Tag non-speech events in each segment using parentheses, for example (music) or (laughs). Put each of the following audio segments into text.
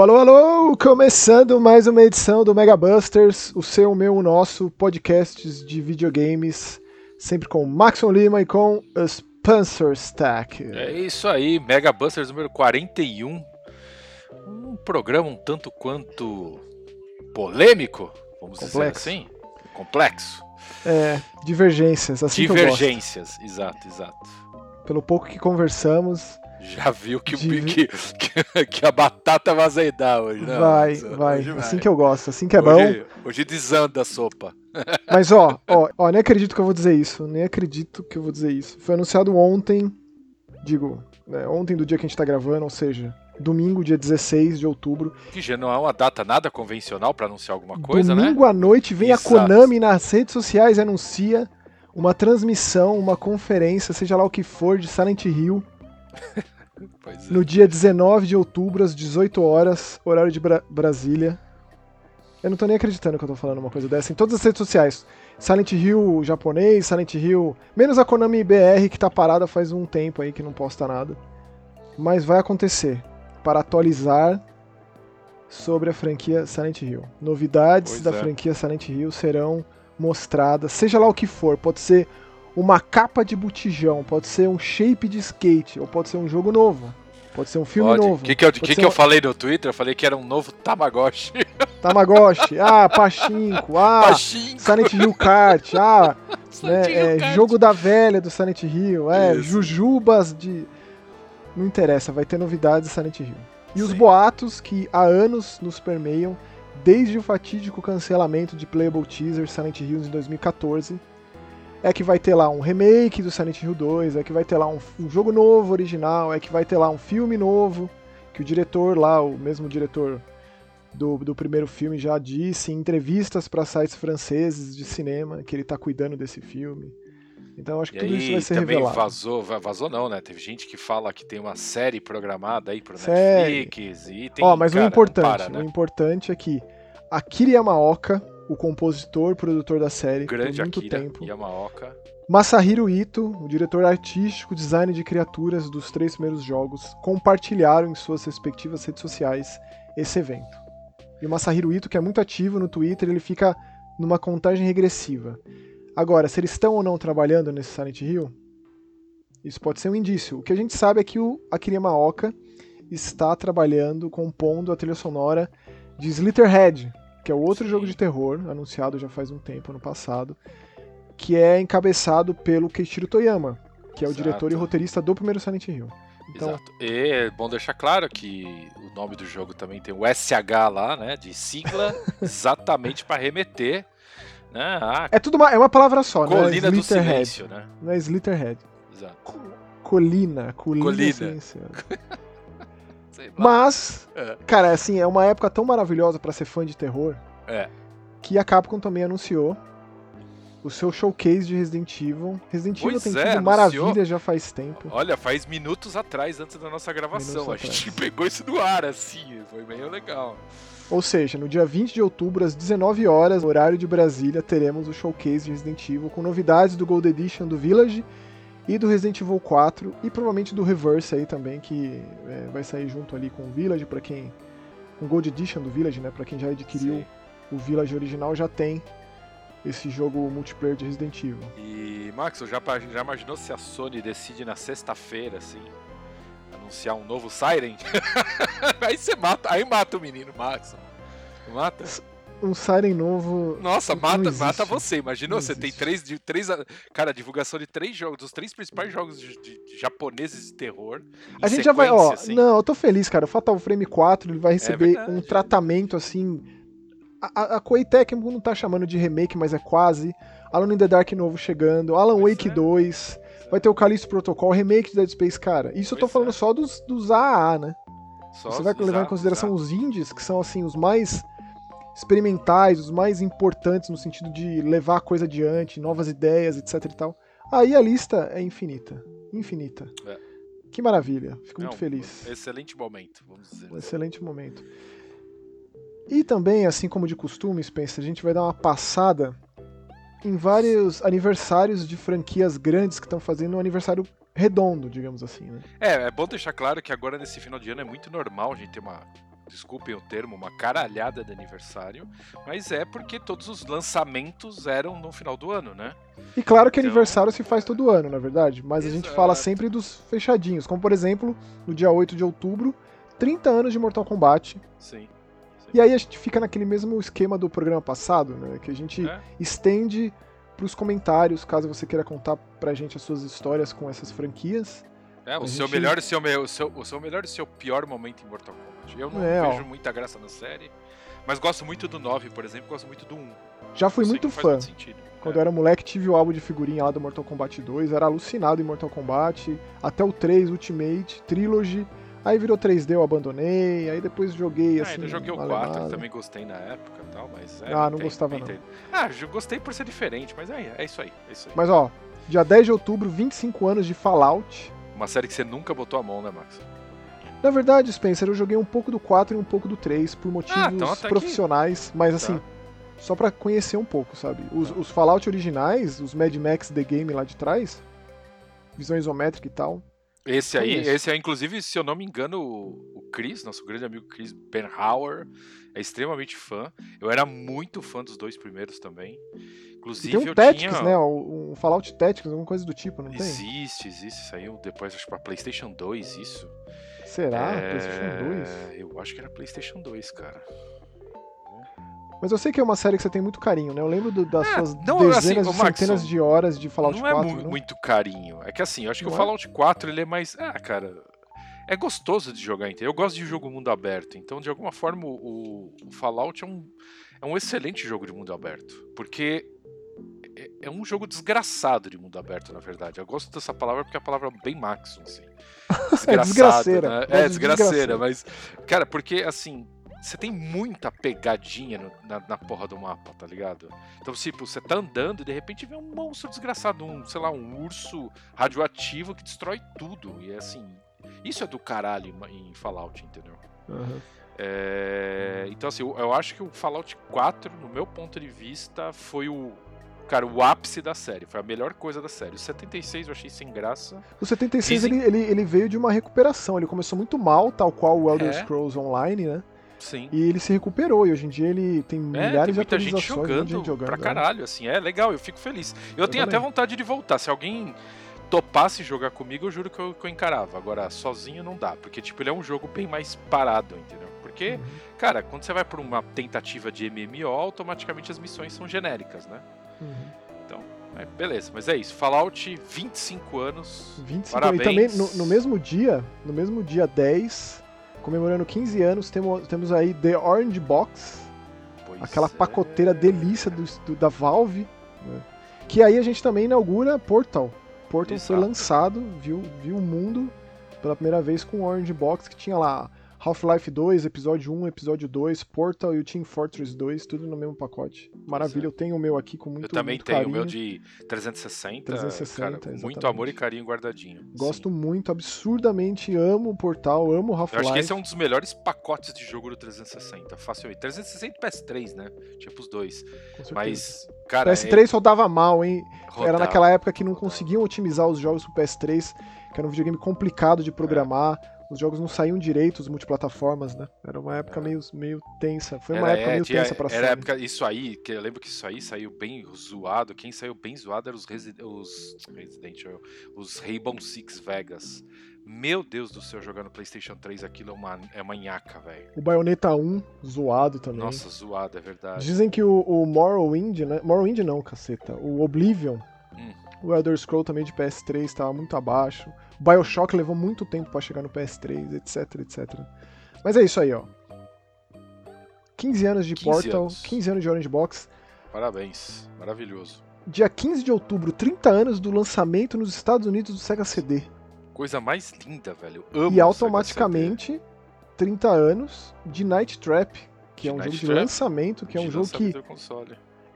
Alô, alô, alô! Começando mais uma edição do Mega Busters, o seu, o meu, o nosso podcasts de videogames, sempre com Maxon Lima e com Spencer Stack. É isso aí, Mega Busters número 41. Um programa um tanto quanto polêmico, vamos Complexo. dizer assim. Complexo. É, divergências, assim Divergências, exato, exato. Pelo pouco que conversamos, Já viu que, o- Divi- que, (laughs) que, que a batata vai azedar hoje, né? vai, Hoje vai, assim que eu gosto, assim que é bom. Hoje, hoje desanda a sopa. (laughs) Mas ó, ó, ó, nem acredito que eu vou dizer isso, nem acredito que eu vou dizer isso. Foi anunciado ontem, digo, né, ontem do dia que a gente tá gravando, ou seja, domingo, dia 16 de outubro. Que já não é uma data nada convencional pra anunciar alguma coisa, né? domingo à noite vem Exato. a Konami nas redes sociais e anuncia uma transmissão, uma conferência, seja lá o que for, de Silent Hill, é. no dia 19 de outubro, às 18 horas, horário de Bra- Brasília. Eu não tô nem acreditando que eu tô falando uma coisa dessa. Em todas as redes sociais. Silent Hill japonês, Silent Hill. Menos a Konami BR que tá parada faz um tempo aí que não posta nada. Mas vai acontecer. Para atualizar sobre a franquia Silent Hill. Novidades Pois da é. franquia Silent Hill serão mostradas, seja lá o que for. Pode ser uma capa de botijão, pode ser um shape de skate, ou pode ser um jogo novo. Pode ser um filme Pode. novo. O que, que, eu, que, que eu um- falei no Twitter? Eu falei que era um novo Tamagotchi. (laughs) Tamagotchi, ah, Pachinko, ah, Pachinko. Silent Hill Kart, ah, (laughs) né, Hill é, Kart. jogo da velha do Silent Hill, é, Isso. Jujubas de... Não interessa, vai ter novidades de Silent Hill. E os Sim. boatos que há anos nos permeiam, desde o fatídico cancelamento de Playable Teaser Silent Hills em 2014, é que vai ter lá um remake do Silent Hill 2, é que vai ter lá um, um jogo novo, original, é que vai ter lá um filme novo, que o diretor lá, o mesmo diretor do, do primeiro filme já disse em entrevistas para sites franceses de cinema que ele tá cuidando desse filme. Então acho que E tudo isso vai aí ser também revelado. vazou, va- vazou não, né? Teve gente que fala que tem uma série programada aí pro Série. Netflix e tem, Ó, mas cara, o importante, para, né? o importante é que Akira Yamaoka, o compositor, produtor da série Grande por muito Akira tempo, Yamaoka. Masahiro Ito, o diretor artístico, design de criaturas dos três primeiros jogos, compartilharam em suas respectivas redes sociais esse evento. E o Masahiro Ito, que é muito ativo no Twitter, ele fica numa contagem regressiva. Agora, se eles estão ou não trabalhando nesse Silent Hill, isso pode ser um indício. O que a gente sabe é que o Akira Yamaoka está trabalhando, compondo a trilha sonora de Slitterhead, que é o outro Sim. jogo de terror, anunciado já faz um tempo, ano passado, que é encabeçado pelo Keiichiro Toyama, que é o Exato. diretor e roteirista do primeiro Silent Hill. Então, Exato. E é bom deixar claro que o nome do jogo também tem o SH lá, né? De sigla, (laughs) exatamente para remeter né, a é tudo uma, é uma palavra só, não é colina do silêncio, né? Não é Slitterhead. Exato. Colina, colina, Colina. (laughs) Sei lá. Mas, É. cara, assim, é uma época tão maravilhosa pra ser fã de terror É. que a Capcom também anunciou o seu showcase de Resident Evil. Resident Evil Pois tem é, maravilha já faz tempo. Olha, faz minutos atrás, antes da nossa gravação. Minutos a gente atrás. (laughs) pegou isso no ar, assim. Foi meio legal. Ou seja, no dia 20 de outubro, às 19 horas, horário de Brasília, teremos o showcase de Resident Evil com novidades do Gold Edition do Village e do Resident Evil 4 e provavelmente do Reverse aí também, que é, vai sair junto ali com o Village, para quem. Um Gold Edition do Village, né? Pra quem já adquiriu Sim. o Village original, já tem esse jogo multiplayer de Resident Evil. E, Max, já, já imaginou se a Sony decide na sexta-feira, assim, anunciar um novo Siren? (laughs) aí você mata, aí mata o menino, Max. Não Mata? Um Siren novo. Nossa, mata, mata você. Imaginou, Não você tem existe. três, de- três. Cara, divulgação de três jogos, dos três principais jogos de, de- de japoneses de terror. A gente já vai, ó. assim. Não, eu tô feliz, cara. O Fatal Frame 4 ele vai receber verdade. um tratamento assim. A, a, Koei Tecmo não tá chamando de remake, mas é quase. Alone in the Dark novo chegando. Alan Pois Wake é. 2. Vai ter o Callisto Protocol, remake de Dead Space, cara. Isso eu tô Pois falando é. só dos, dos AAA, né? Só Você vai levar em consideração os indies, que são assim os mais experimentais, os mais importantes no sentido de levar a coisa adiante, novas ideias, etc e tal. Aí a lista é infinita. Infinita. É. Que maravilha. Fico muito Não, feliz. Excelente momento, vamos dizer. Um excelente momento. E também, assim como de costume, Spencer, a gente vai dar uma passada em vários aniversários de franquias grandes que estão fazendo um aniversário redondo, digamos assim, né? É, é bom deixar claro que agora nesse final de ano é muito normal a gente ter uma desculpem o termo, uma caralhada de aniversário, mas é porque todos os lançamentos eram no final do ano, né? E claro que então... aniversário se faz todo ano, na verdade, mas Exato. a gente fala sempre dos fechadinhos, como por exemplo, no dia 8 de outubro, 30 anos de Mortal Kombat. Sim. E aí a gente fica naquele mesmo esquema do programa passado, né? Que a gente é. estende para os comentários, caso você queira contar pra gente as suas histórias com essas franquias. É, o seu melhor e seu, o seu, o seu melhor e seu pior momento em Mortal Kombat. Eu não é, vejo ó. muita graça na série, mas gosto muito do 9, por exemplo, gosto muito do 1. Já fui muito fã. Quando é. eu era moleque, tive o álbum de figurinha lá do Mortal Kombat 2, era alucinado em Mortal Kombat, até o 3, Ultimate, Trilogy, Aí virou 3D, eu abandonei, aí depois joguei ah, assim. Ainda joguei o 4, que também gostei na época e tal, mas. É, ah, não tem, gostava não. Ah, eu gostei por ser diferente, mas é, é isso aí, é isso aí. Mas ó, dia 10 de outubro, 25 anos de Fallout. Uma série que você nunca botou a mão, né, Max? Na verdade, Spencer, eu joguei um pouco do 4 e um pouco do 3 por motivos ah, então profissionais, aqui. mas assim, tá. só para conhecer um pouco, sabe? Os, tá. os Fallout originais, os Mad Max The Game lá de trás, visão isométrica e tal, esse aí, esse é inclusive, se eu não me engano, o Chris, nosso grande amigo Chris Benhauer, é extremamente fã. Eu era muito fã dos dois primeiros também. Inclusive, e tem um Tactics, tinha... né? Um Fallout Tactics, alguma coisa do tipo, não existe, tem? Existe, existe. Saiu depois, acho que pra PlayStation 2, isso. Será? É... PlayStation 2? Eu acho que era PlayStation 2, cara. Mas eu sei que é uma série que você tem muito carinho, né? Eu lembro do, das é, suas não, dezenas assim, de centenas de horas de Fallout não 4. Não é mu muito carinho. É que assim, eu acho não que é? o Fallout 4 ele é mais. Ah, cara. É gostoso de jogar inteiro. Eu gosto de jogo mundo aberto. Então, de alguma forma, o, o Fallout é um, é um excelente jogo de mundo aberto. Porque é, é um jogo desgraçado de mundo aberto, na verdade. Eu gosto dessa palavra porque é a palavra bem Maxon, assim. (laughs) é desgraceira. Né? É, desgraceira, mas. Cara, porque assim você tem muita pegadinha no, na, na, porra do mapa, tá ligado? Então, tipo, você tá andando e de repente vem um monstro desgraçado, um, sei lá, um urso radioativo que destrói tudo. E é assim. Isso é do caralho em Fallout, entendeu? Uhum. É, então, assim, eu, eu acho que o Fallout 4, no meu ponto de vista, foi o, cara, o ápice da série. Foi a melhor coisa da série. O 76 eu achei sem graça. O 76 Dizem... ele, ele, ele, veio de uma recuperação. Ele começou muito mal, tal qual o Elder é. Scrolls Online, né? Sim. E ele se recuperou, e hoje em dia ele tem é, milhares tem de atualizações. Gente jogando, gente jogando pra é. caralho, assim, é legal, eu fico feliz. Eu, eu tenho também. até vontade de voltar. Se alguém topasse jogar comigo, eu juro que eu, que eu, encarava. Agora, sozinho não dá, porque, tipo, ele é um jogo bem mais parado, entendeu? Porque, uhum. cara, quando você vai por uma tentativa de MMO, automaticamente as missões são genéricas, né? Uhum. Então, é, beleza, mas é isso. Fallout, 25 anos. 25 parabéns. E também, no, no mesmo dia, no mesmo dia 10, comemorando 15 anos, temos, temos aí The Orange Box, pois aquela é. pacoteira delícia do, do da Valve, né? que aí a gente também inaugura Portal. Portal Exato. foi lançado, viu, viu o mundo pela primeira vez com o Orange Box, que tinha lá Half-Life 2, episódio 1, episódio 2, Portal e o Team Fortress 2, tudo no mesmo pacote. Maravilha, eu tenho o meu aqui com muito Eu também tenho carinho. o meu de 360. 360, cara, muito amor e carinho guardadinho. Gosto Sim. muito, absurdamente, amo o Portal, amo o Half-Life. Eu acho que esse é um dos melhores pacotes de jogo do 360, facilmente. 360 e PS3, né? Tipo os dois. Mas, cara... PS3 é... rodava mal, hein? Rodava. Era naquela época que não conseguiam otimizar os jogos pro PS3, que era um videogame complicado de programar. É os jogos não saíam direito, os multiplataformas, né? Era uma época é. meio, meio tensa. Foi uma era, época é, meio tinha, tensa pra Era época, isso aí, que eu lembro que isso aí saiu bem zoado. Quem saiu bem zoado eram os, Resi os Resident Evil, os Rainbow Six Vegas. Meu Deus do céu, jogando PlayStation 3, aquilo é uma, é manhaca, velho. O Bayonetta 1, zoado também. Nossa, zoado, é verdade. Dizem que o, o Morrowind, né? Morrowind não, caceta. O Oblivion. Hum. O Elder Scroll também de PS3 estava muito abaixo. Bioshock levou muito tempo para chegar no PS3, etc, etc. Mas é isso aí, ó. 15 anos de 15 Portal, anos. 15 anos de Orange Box. Parabéns, maravilhoso. Dia 15 de outubro, 30 anos do lançamento nos Estados Unidos do Sega CD. Coisa mais linda, velho. Amo e automaticamente 30 anos de Night Trap, que de é um Night jogo Trap? de lançamento, que de é um jogo que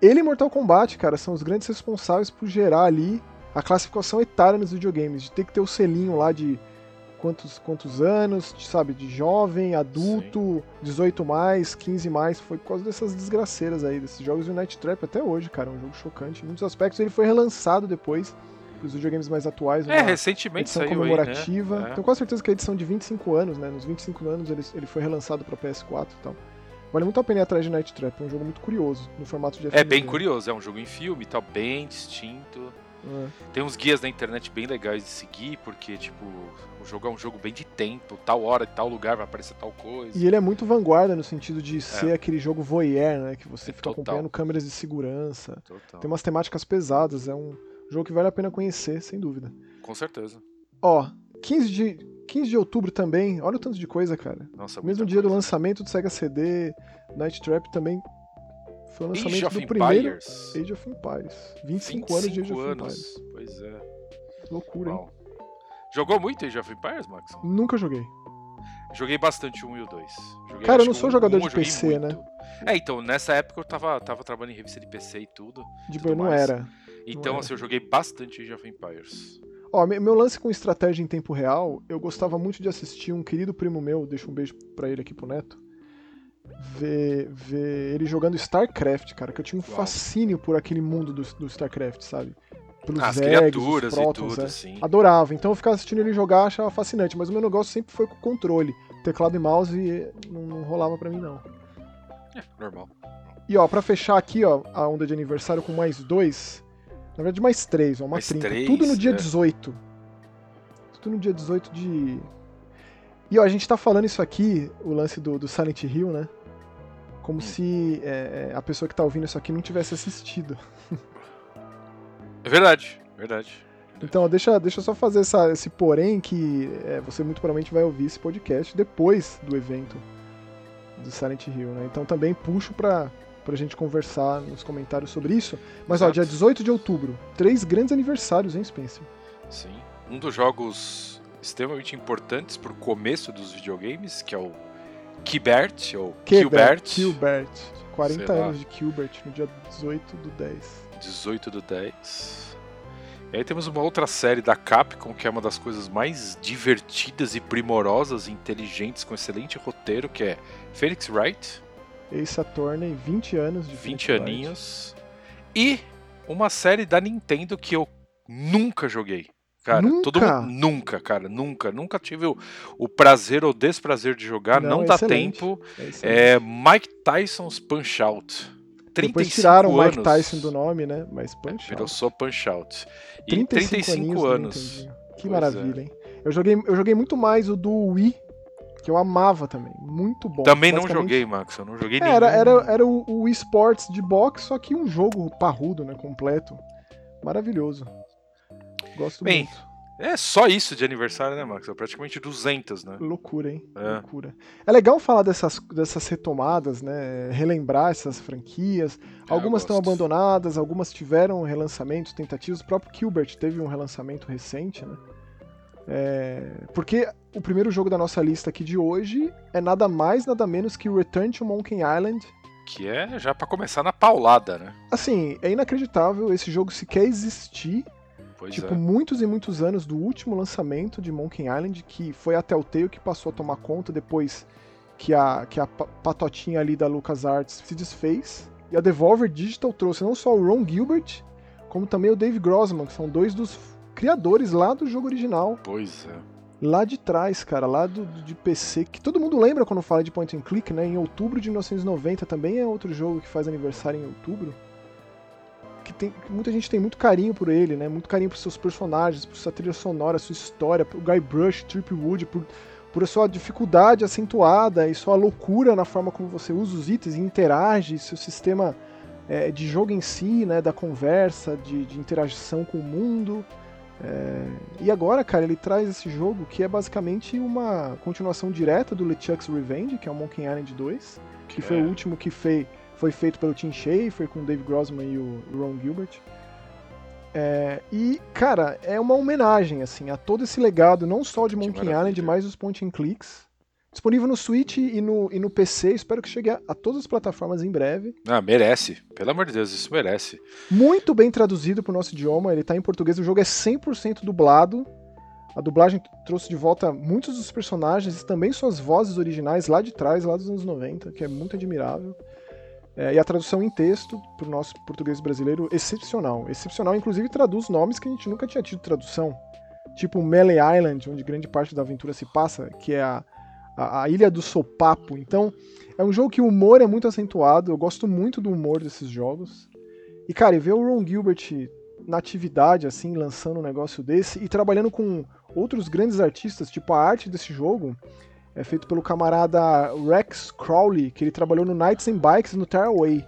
ele e Mortal Kombat, cara, são os grandes responsáveis por gerar ali a classificação etária nos videogames, de ter que ter o selinho lá de quantos, quantos anos, sabe, de jovem, adulto, Sim. 18 mais, 15 mais, foi por causa dessas desgraceiras aí, desses jogos de Night Trap até hoje, cara, é um jogo chocante. Em muitos aspectos ele foi relançado depois os videogames mais atuais. É, recentemente edição saiu comemorativa. aí, né? É. Tenho quase certeza que é a edição de 25 anos, né? Nos 25 anos ele, ele foi relançado pra PS4 e tal. Vale muito a pena ir atrás de Night Trap, é um jogo muito curioso, no formato de É bem curioso, é um jogo em filme, tá bem distinto. É. Tem uns guias na internet bem legais de seguir, porque, tipo, o jogo é um jogo bem de tempo, tal hora, tal lugar vai aparecer tal coisa. E ele é muito vanguarda no sentido de ser aquele jogo voyeur, né? Que você É fica total. acompanhando câmeras de segurança. Total. Tem umas temáticas pesadas, é um jogo que vale a pena conhecer, sem dúvida. Com certeza. Ó, 15 de, 15 de outubro também, olha o tanto de coisa, cara. Nossa, Mesmo dia do coisa. lançamento do Sega CD, Night Trap também foi o Age lançamento of do primeiro Empires. Age of Empires. 25, anos de Age 25 of anos. Empires. Pois é. Loucura, hein? Uau. Jogou muito Age of Empires, Max? Nunca joguei. Joguei bastante o 1 e o 2. Joguei, Cara, eu não sou o jogador um de PC, né? muito. É, então, nessa época eu tava, tava trabalhando em revista de PC e tudo. De Tudo não mais. era. Então, era. assim, eu joguei bastante Age of Empires. Ó, me- meu lance com estratégia em tempo real, eu gostava muito de assistir um querido primo meu, deixa um beijo pra ele aqui pro Neto, ver, ver ele jogando StarCraft, cara, que eu tinha um fascínio por aquele mundo do, do StarCraft, sabe? Pelos As Zergs, os criaturas e Protons, tudo, é. assim. Adorava, então eu ficava assistindo ele jogar, achava fascinante, mas o meu negócio sempre foi com o controle, teclado e mouse e não, não rolava pra mim não. É, normal. E ó, pra fechar aqui, ó, a onda de aniversário com mais dois. Na verdade, mais três, ó, uma Mais trinca. três, Tudo no dia é. 18. Tudo no dia 18 de. E ó, a gente tá falando isso aqui, o lance do, do Silent Hill, né? Como Hum. se é, a pessoa que tá ouvindo isso aqui não tivesse assistido. É verdade, verdade. Então, ó, deixa, deixa eu só fazer essa, esse porém que é, você muito provavelmente vai ouvir esse podcast depois do evento do Silent Hill, né? Então também puxo pra, pra gente conversar nos comentários sobre isso. Mas ó, Exato. dia 18 de outubro, três grandes aniversários, hein, Spencer? Sim. Um dos jogos extremamente importantes pro começo dos videogames, que é o Kibert, ou Kilbert. Kilbert. 40 Sei lá. anos de Kilbert no dia 18 do 10. 18 do 10. E aí temos uma outra série da Capcom, que é uma das coisas mais divertidas e primorosas e inteligentes, com excelente roteiro, que é Phoenix Wright, Ace Attorney, 20 anos de 20 Phoenix Wright. aninhos. E uma série da Nintendo que eu nunca joguei. Cara, Nunca? todo mundo. Nunca, cara, nunca. Nunca tive o, o prazer ou desprazer de jogar, Não, não, dá excelente. tempo. É, É Mike Tyson's Punch Out. 35 Depois tiraram o Mike anos. Tyson do nome, né? Mas Punch Virou Out. só Punch Out. E 35, 35 aninhos do anos. Que Pois maravilha, hein? Eu joguei, eu joguei muito mais o do Wii, que eu amava também. Muito bom. Também não joguei, Max. Eu não joguei É, nenhum. Era, era, era o, o Wii Sports de boxe, só que um jogo parrudo, né? Completo. Maravilhoso. Gosto Bem, muito. É só isso de aniversário, né, Max? É praticamente 200, né? Loucura, hein? É. Loucura. É legal falar dessas, dessas retomadas, né? Relembrar essas franquias. Algumas estão abandonadas, algumas tiveram relançamentos, tentativas. O próprio Gilbert teve um relançamento recente, né? É, porque o primeiro jogo da nossa lista aqui de hoje é nada mais, nada menos que Return to Monkey Island. Que é já pra começar na paulada, né? Assim, é inacreditável esse jogo sequer existir. Pois tipo, é. muitos e muitos anos do último lançamento de Monkey Island, que foi a Telltale que passou a tomar conta depois que a, que a pa- patotinha ali da LucasArts se desfez. E a Devolver Digital trouxe não só o Ron Gilbert, como também o Dave Grossman, que são dois dos criadores lá do jogo original, Pois é. lá de trás, cara, lá do, de PC, que todo mundo lembra quando fala de point and click, né? Em outubro de 1990 também é outro jogo que faz aniversário em outubro. Que, tem, que muita gente tem muito carinho por ele, né? Muito carinho por seus personagens, por sua trilha sonora, sua história, por Guybrush, Tripwood, por, por a sua dificuldade acentuada e sua loucura na forma como você usa os itens e interage, seu sistema é, de jogo em si, né? Da conversa, de, de interação com o mundo. É, e agora, cara, ele traz esse jogo que é basicamente uma continuação direta do LeChuck's Revenge, que é o Monkey Island 2, que foi É. o último que fei- foi feito pelo Tim Schafer, com o Dave Grossman e o Ron Gilbert. É, e, cara, é uma homenagem, assim, a todo esse legado, não só de Monkey. Island, mas os point and clicks. Disponível no Switch e no, e no PC, espero que chegue a, a todas as plataformas em breve. Ah, merece. Pelo amor de Deus, isso merece. Muito bem traduzido pro nosso idioma, ele tá em português, o jogo é 100% dublado. A dublagem trouxe de volta muitos dos personagens e também suas vozes originais lá de trás, lá dos anos 90, que é muito admirável. É, e a tradução em texto para o nosso português brasileiro, excepcional. Excepcional, inclusive traduz nomes que a gente nunca tinha tido tradução. Tipo Melee Island, onde grande parte da aventura se passa, que é a, a, a Ilha do Sopapo. Então, é um jogo que o humor é muito acentuado. Eu gosto muito do humor desses jogos. E, cara, e ver o Ron Gilbert na atividade, assim, lançando um negócio desse e trabalhando com outros grandes artistas, tipo a arte desse jogo é feito pelo camarada Rex Crowley, que ele trabalhou no Knights and Bikes no Tearaway.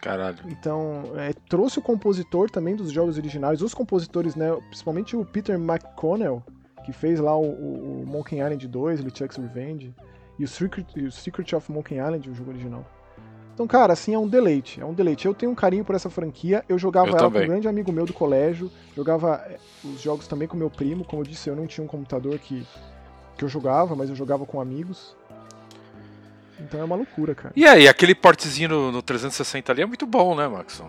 Caralho. Então, é, trouxe o compositor também dos jogos originais, os compositores, né, principalmente o Peter McConnell, que fez lá o, o, o Monkey Island 2, LeChuck's Revenge, e o Secret, e o Secret of Monkey Island, o jogo original. Então, cara, assim, é um deleite. É um deleite. Eu tenho um carinho por essa franquia. Eu jogava Eu ela também. com um grande amigo meu do colégio. Jogava eh, os jogos também com meu primo. Como eu disse, eu não tinha um computador que, que eu jogava, mas eu jogava com amigos. Então é uma loucura, cara. E aí, aquele portezinho no, no 360 ali é muito bom, né, Maxon?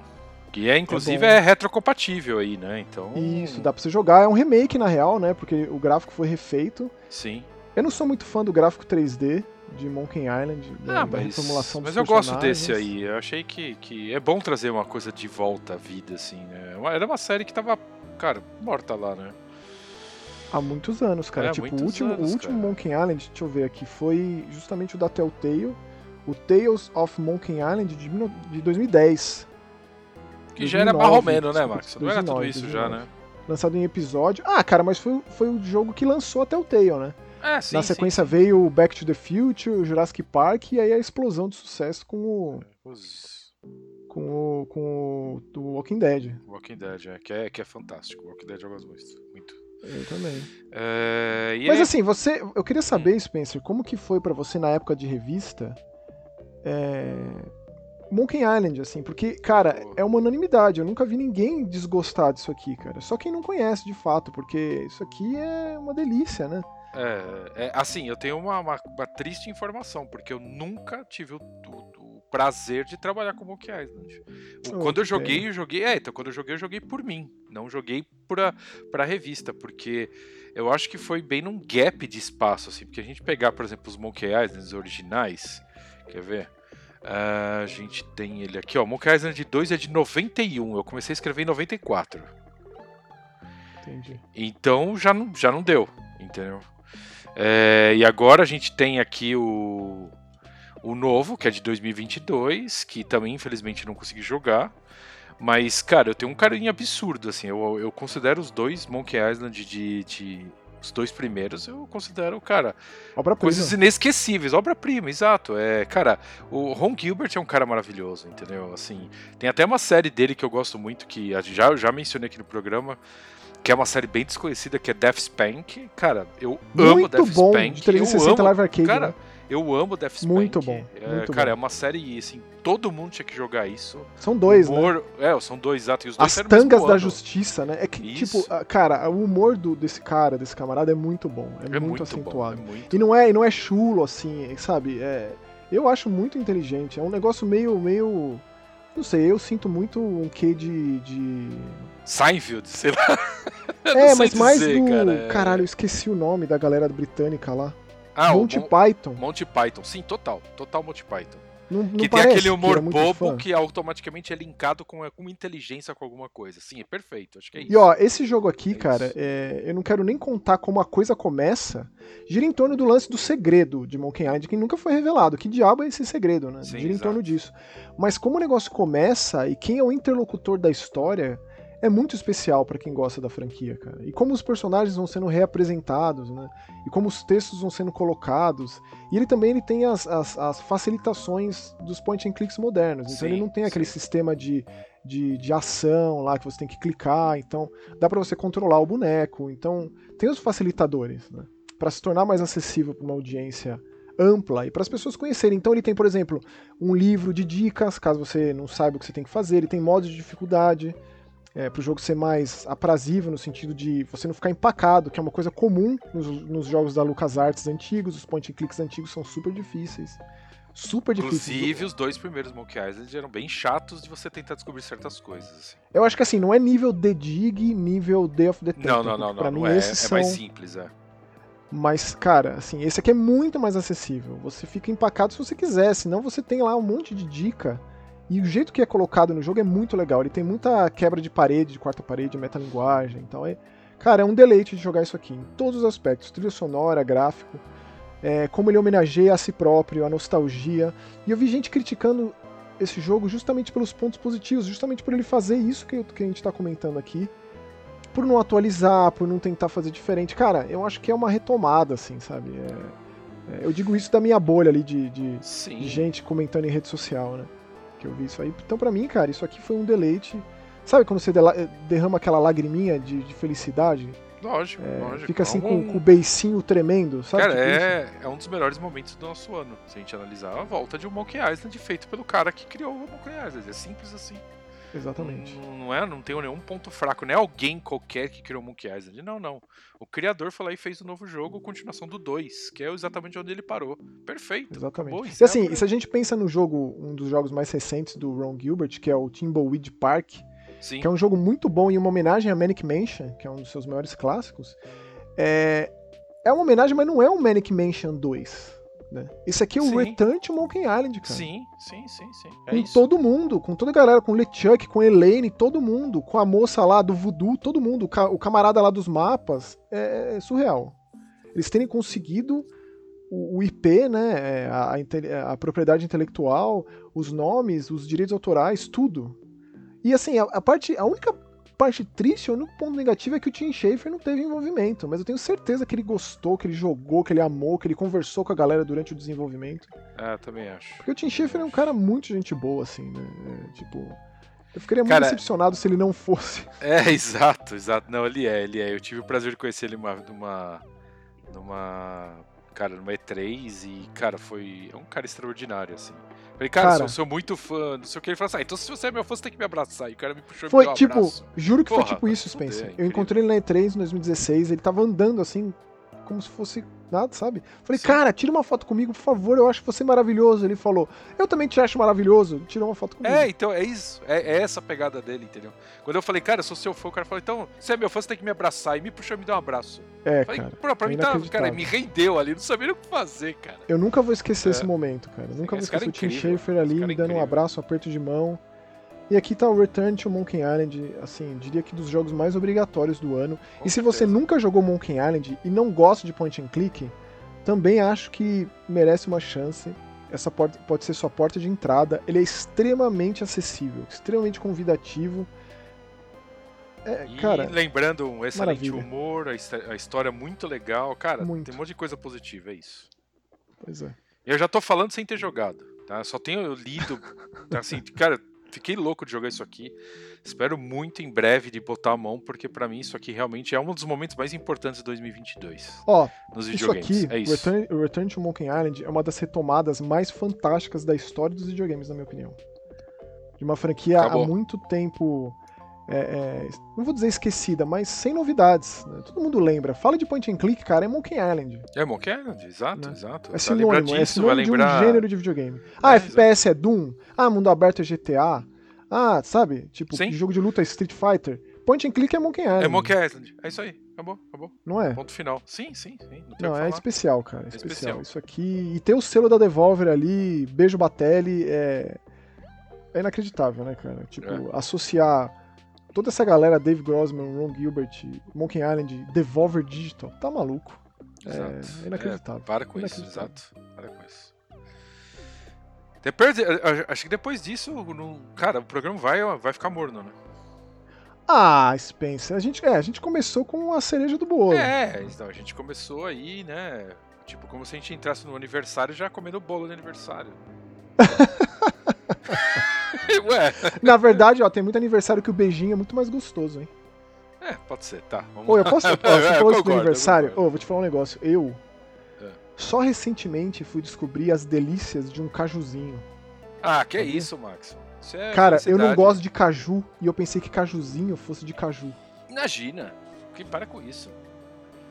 Que é, inclusive, bom. é, retrocompatível aí, né? Então. Isso, dá pra você jogar. É um remake, na real, né? Porque o gráfico foi refeito. Sim. Eu não sou muito fã do gráfico 3D de Monkey Island, da, Ah, mas, reformulação dos mas eu gosto desse aí. Eu achei que, que é bom trazer uma coisa de volta à vida, assim, né? Uma- Era uma série que tava, cara, morta lá, né? Há muitos anos, cara. É, tipo, o último, anos, o último cara. Monkey Island, deixa eu ver aqui, foi justamente o da Telltale, o Tales of Monkey Island de 2010. Que já era 2009, marromeno, né, Max? Não era tudo 2009, isso já, né? Lançado em episódio. Ah, cara, mas foi, foi o jogo que lançou a Telltale, né? É, sim. Na sim, sequência veio o Back to the Future, o Jurassic Park e aí a explosão de sucesso com o, Os com o, com o do Walking Dead. Walking Dead, é, que, é, que é fantástico. Walking Dead eu gosto muito. muito. Eu também. É, Mas é- assim, você, eu queria saber, Spencer, como que foi pra você na época de revista é, Monkey Island, assim, porque, cara, é uma unanimidade, eu nunca vi ninguém desgostar disso aqui, cara. Só quem não conhece, de fato, porque isso aqui é uma delícia, né? É, é, assim, eu tenho uma, uma- uma triste informação, porque eu nunca tive o, o- o prazer de trabalhar com Monkey Island. O- Oh, quando eu joguei, eu joguei. É, então quando eu joguei, eu joguei por mim. Não joguei pra, pra revista, porque eu acho que foi bem num gap de espaço, assim. Porque a gente pegar, por exemplo, os Monkey Islands originais, quer ver? Ah, a gente tem ele aqui, ó. Monkey Island 2 é de 91. Eu comecei a escrever em 94. Entendi. Então já não, já não deu, entendeu? É, e agora a gente tem aqui o, o novo, que é de 2022, que também infelizmente não consegui jogar. Mas, cara, eu tenho um carinho absurdo, assim. Eu, eu considero os dois Monkey Island de, de- Os dois primeiros, eu considero, cara, coisas inesquecíveis, obra-prima, exato. É, cara, o Ron Gilbert é um cara maravilhoso, entendeu? Assim, tem até uma série dele que eu gosto muito, que já, eu já mencionei aqui no programa, que é uma série bem desconhecida, que é Death Spank. Cara, eu amo Muito Death bom, Spank. de 360 eu amo, Live Arcade, cara, né? Eu amo Death Spank. Muito bom, É, muito cara, bom. é uma série, assim, todo mundo tinha que jogar isso. São dois, né? Humor, É, são dois, exato. E os dois As tangas da ano. justiça, né? É que, Isso. tipo, cara, o humor do, desse cara, desse camarada, é muito bom. É, É muito, muito, acentuado. bom. É muito E não é, e não é chulo, assim, sabe? É, eu acho muito inteligente. É um negócio meio, meio. Não sei, eu sinto muito um quê de. de... Seinfeld, sei lá. (laughs) É, mas mais dizer, do. cara, é- Caralho, eu esqueci o nome da galera britânica lá. Ah, Monty Mon- Python. Monty Python. Sim, total. Total Monty Python. Não, não que tem aquele humor que é bobo que automaticamente é linkado com, com inteligência com alguma coisa. Sim, é perfeito. Acho que é isso. E ó, esse jogo aqui, É cara, é, eu não quero nem contar como a coisa começa. Gira em torno do lance do segredo de Monkey Island, que nunca foi revelado. Que diabo é esse segredo, né? Sim, Gira em exato. torno disso. Mas como o negócio começa e quem é o interlocutor da história é muito especial pra quem gosta da franquia, cara. E como os personagens vão sendo reapresentados, né? E como os textos vão sendo colocados. E ele também ele tem as, as, as facilitações dos point and clicks modernos. Então Sim, ele não tem aquele sim. sistema de, de, de ação lá que você tem que clicar. Então dá pra você controlar o boneco. Então tem os facilitadores, né? Para se tornar mais acessível para uma audiência ampla e para as pessoas conhecerem. Então ele tem, por exemplo, um livro de dicas, caso você não saiba o que você tem que fazer. Ele tem modos de dificuldade é, para o jogo ser mais aprazível no sentido de você não ficar empacado, que é uma coisa comum nos, nos jogos da LucasArts antigos. Os point and clicks antigos são super difíceis. Super difíceis. Inclusive, os dois primeiros Monkey Island eram bem chatos de você tentar descobrir certas coisas. assim. Eu acho que assim, não é nível The Dig, nível Day of the Não, Tentacle. não, não, Pra não. mim, não é, é mais simples, é. Mas, cara, assim, esse aqui é muito mais acessível. Você fica empacado se você quiser, senão você tem lá um monte de dica E o jeito que é colocado no jogo é muito legal. Ele tem muita quebra de parede, de quarta parede, metalinguagem. Então é. Cara, é um deleite de jogar isso aqui, em todos os aspectos. Trilha sonora, gráfico, é, como ele homenageia a si próprio, a nostalgia. E eu vi gente criticando esse jogo justamente pelos pontos positivos, justamente por ele fazer isso que, que a gente está comentando aqui. Por não atualizar, por não tentar fazer diferente. Cara, eu acho que é uma retomada, assim, sabe? É, é, eu digo isso da minha bolha ali de, de, de gente comentando em rede social, né? Que eu vi isso aí. Então, para mim, cara, isso aqui foi um deleite. Sabe quando você derrama aquela lagriminha de, de felicidade? Lógico, é, lógico. Fica assim com, com, o beicinho tremendo, sabe? Cara, é, é um dos melhores momentos do nosso ano, se a gente analisar a volta de um Monkey Island feito pelo cara que criou o Monkey Island. É simples assim. Exatamente. Não, não, é, não tem nenhum ponto fraco. Não é alguém qualquer que criou Monkey Island. Não, não. O criador foi lá e fez o um novo jogo, continuação do 2, que é exatamente onde ele parou. Perfeito. Exatamente. Acabou, e assim, e se a gente pensa no jogo, um dos jogos mais recentes do Ron Gilbert, que é o Timbleweed Park, Sim. que é um jogo muito bom e uma homenagem a Manic Mansion, que é um dos seus maiores clássicos, é, é uma homenagem, mas não é um Manic Mansion 2. Né? Esse aqui é o sim. Return to Monkey Island, cara. Sim, sim, sim, sim. É com isso. todo mundo, com toda a galera, com o LeChuck, com a Elaine, todo mundo, com a moça lá do Voodoo, todo mundo, o camarada lá dos mapas. É, é surreal. Eles terem conseguido o, o IP, né, é, a, a, a, propriedade intelectual, os nomes, os direitos autorais, tudo. E assim, a, a parte, a única parte triste, o único ponto negativo é que o Tim Schafer não teve envolvimento, mas eu tenho certeza que ele gostou, que ele jogou, que ele amou, que ele conversou com a galera durante o desenvolvimento. É, também acho. Porque o Tim Schafer é um cara muito gente boa, assim, né? É, tipo. Eu ficaria muito decepcionado se ele não fosse. (laughs) É, exato, exato. Não, ele é, ele é. Eu tive o prazer de conhecer ele numa. numa. numa cara, numa E3 e, cara, foi. É um cara extraordinário, assim. Falei, cara, cara sou, sou, muito fã, não sei o que. Ele falou assim, ah, então se você é meu fã, você tem que me abraçar. E o cara me puxou foi, e me tipo, abraço. Juro que Porra, foi tipo isso, Spencer. eu encontrei ele na E3 em 2016, ele tava andando assim, como se fosse nada, sabe? Falei, Sim. cara, tira uma foto comigo, por favor, eu acho você maravilhoso. Ele falou, eu também te acho maravilhoso, tira uma foto comigo. É, então é isso, é, é essa a pegada dele, entendeu? Quando eu falei, cara, eu sou seu fã, o cara falou, então, você é meu fã, você tem que me abraçar. E me puxou e me deu um abraço. É, falei, cara. Pra, pra é mim, tá, cara, me rendeu ali, não sabia o que fazer, cara. Eu nunca vou esquecer é. esse momento, cara. Eu nunca esse vou esquecer é o Tim Schafer ali, me dando um abraço, um aperto de mão. E aqui tá o Return to Monkey Island, assim, diria que dos jogos mais obrigatórios do ano. Com e se você nunca jogou Monkey Island e não gosta de point and click, também acho que merece uma chance. Essa porta pode ser sua porta de entrada. Ele é extremamente acessível, extremamente convidativo. É, e cara, lembrando um excelente maravilha. humor, a história muito legal. Cara, muito. tem um monte de coisa positiva, é isso. Pois é. Eu já tô falando sem ter jogado, tá? Só tenho lido, (laughs) assim, cara, fiquei louco de jogar isso aqui. Espero muito em breve de botar a mão, porque para mim isso aqui realmente é um dos momentos mais importantes de 2022. Ó, nos videogames. Isso aqui, é isso. Return, Return to Monkey Island é uma das retomadas mais fantásticas da história dos videogames, na minha opinião. De uma franquia Acabou. há muito tempo é, é, não vou dizer esquecida, mas sem novidades. Né? Todo mundo lembra. Fala de point and click, cara, é Monkey Island. É Monkey Island, exato, né? exato. É sinônimo, disso, é sinônimo de lembrar... um gênero de videogame. Ah, é, FPS é Doom. Ah, mundo aberto é GTA. Ah, sabe? Tipo, Sim. jogo de luta é Street Fighter. Point and click é Monkey Island. É Monkey Island, é isso aí. Acabou, acabou. Não é? Ponto final. Sim, sim, sim. Não, não é especial, cara. É, é especial. especial. Isso aqui. E ter o selo da Devolver ali, beijo Batelli, é. É inacreditável, né, cara? Tipo, é. associar toda essa galera, Dave Grossman, Ron Gilbert, Monkey Island, Devolver Digital, tá maluco. É, é inacreditável. É, para com isso, exato. Para com isso. Depois, acho que depois disso, no, cara, o programa vai, vai ficar morno, né? Ah, Spencer, a gente, é, a gente começou com a cereja do bolo. É, então, a gente começou aí, né? Tipo, como se a gente entrasse no aniversário já comendo bolo de aniversário. (laughs) (laughs) Ué. Na verdade, ó, tem muito aniversário que o beijinho é muito mais gostoso, hein? É, pode ser, tá. Vamos Ô, eu posso. (laughs) Ó, você é, falou isso do aniversário? Ô, vou te falar um negócio. Eu. É. Só recentemente fui descobrir as delícias de um cajuzinho. Ah, que é isso, Max? Isso é Cara, eu não gosto de caju e eu pensei que cajuzinho fosse de caju. Imagina. Que para com isso.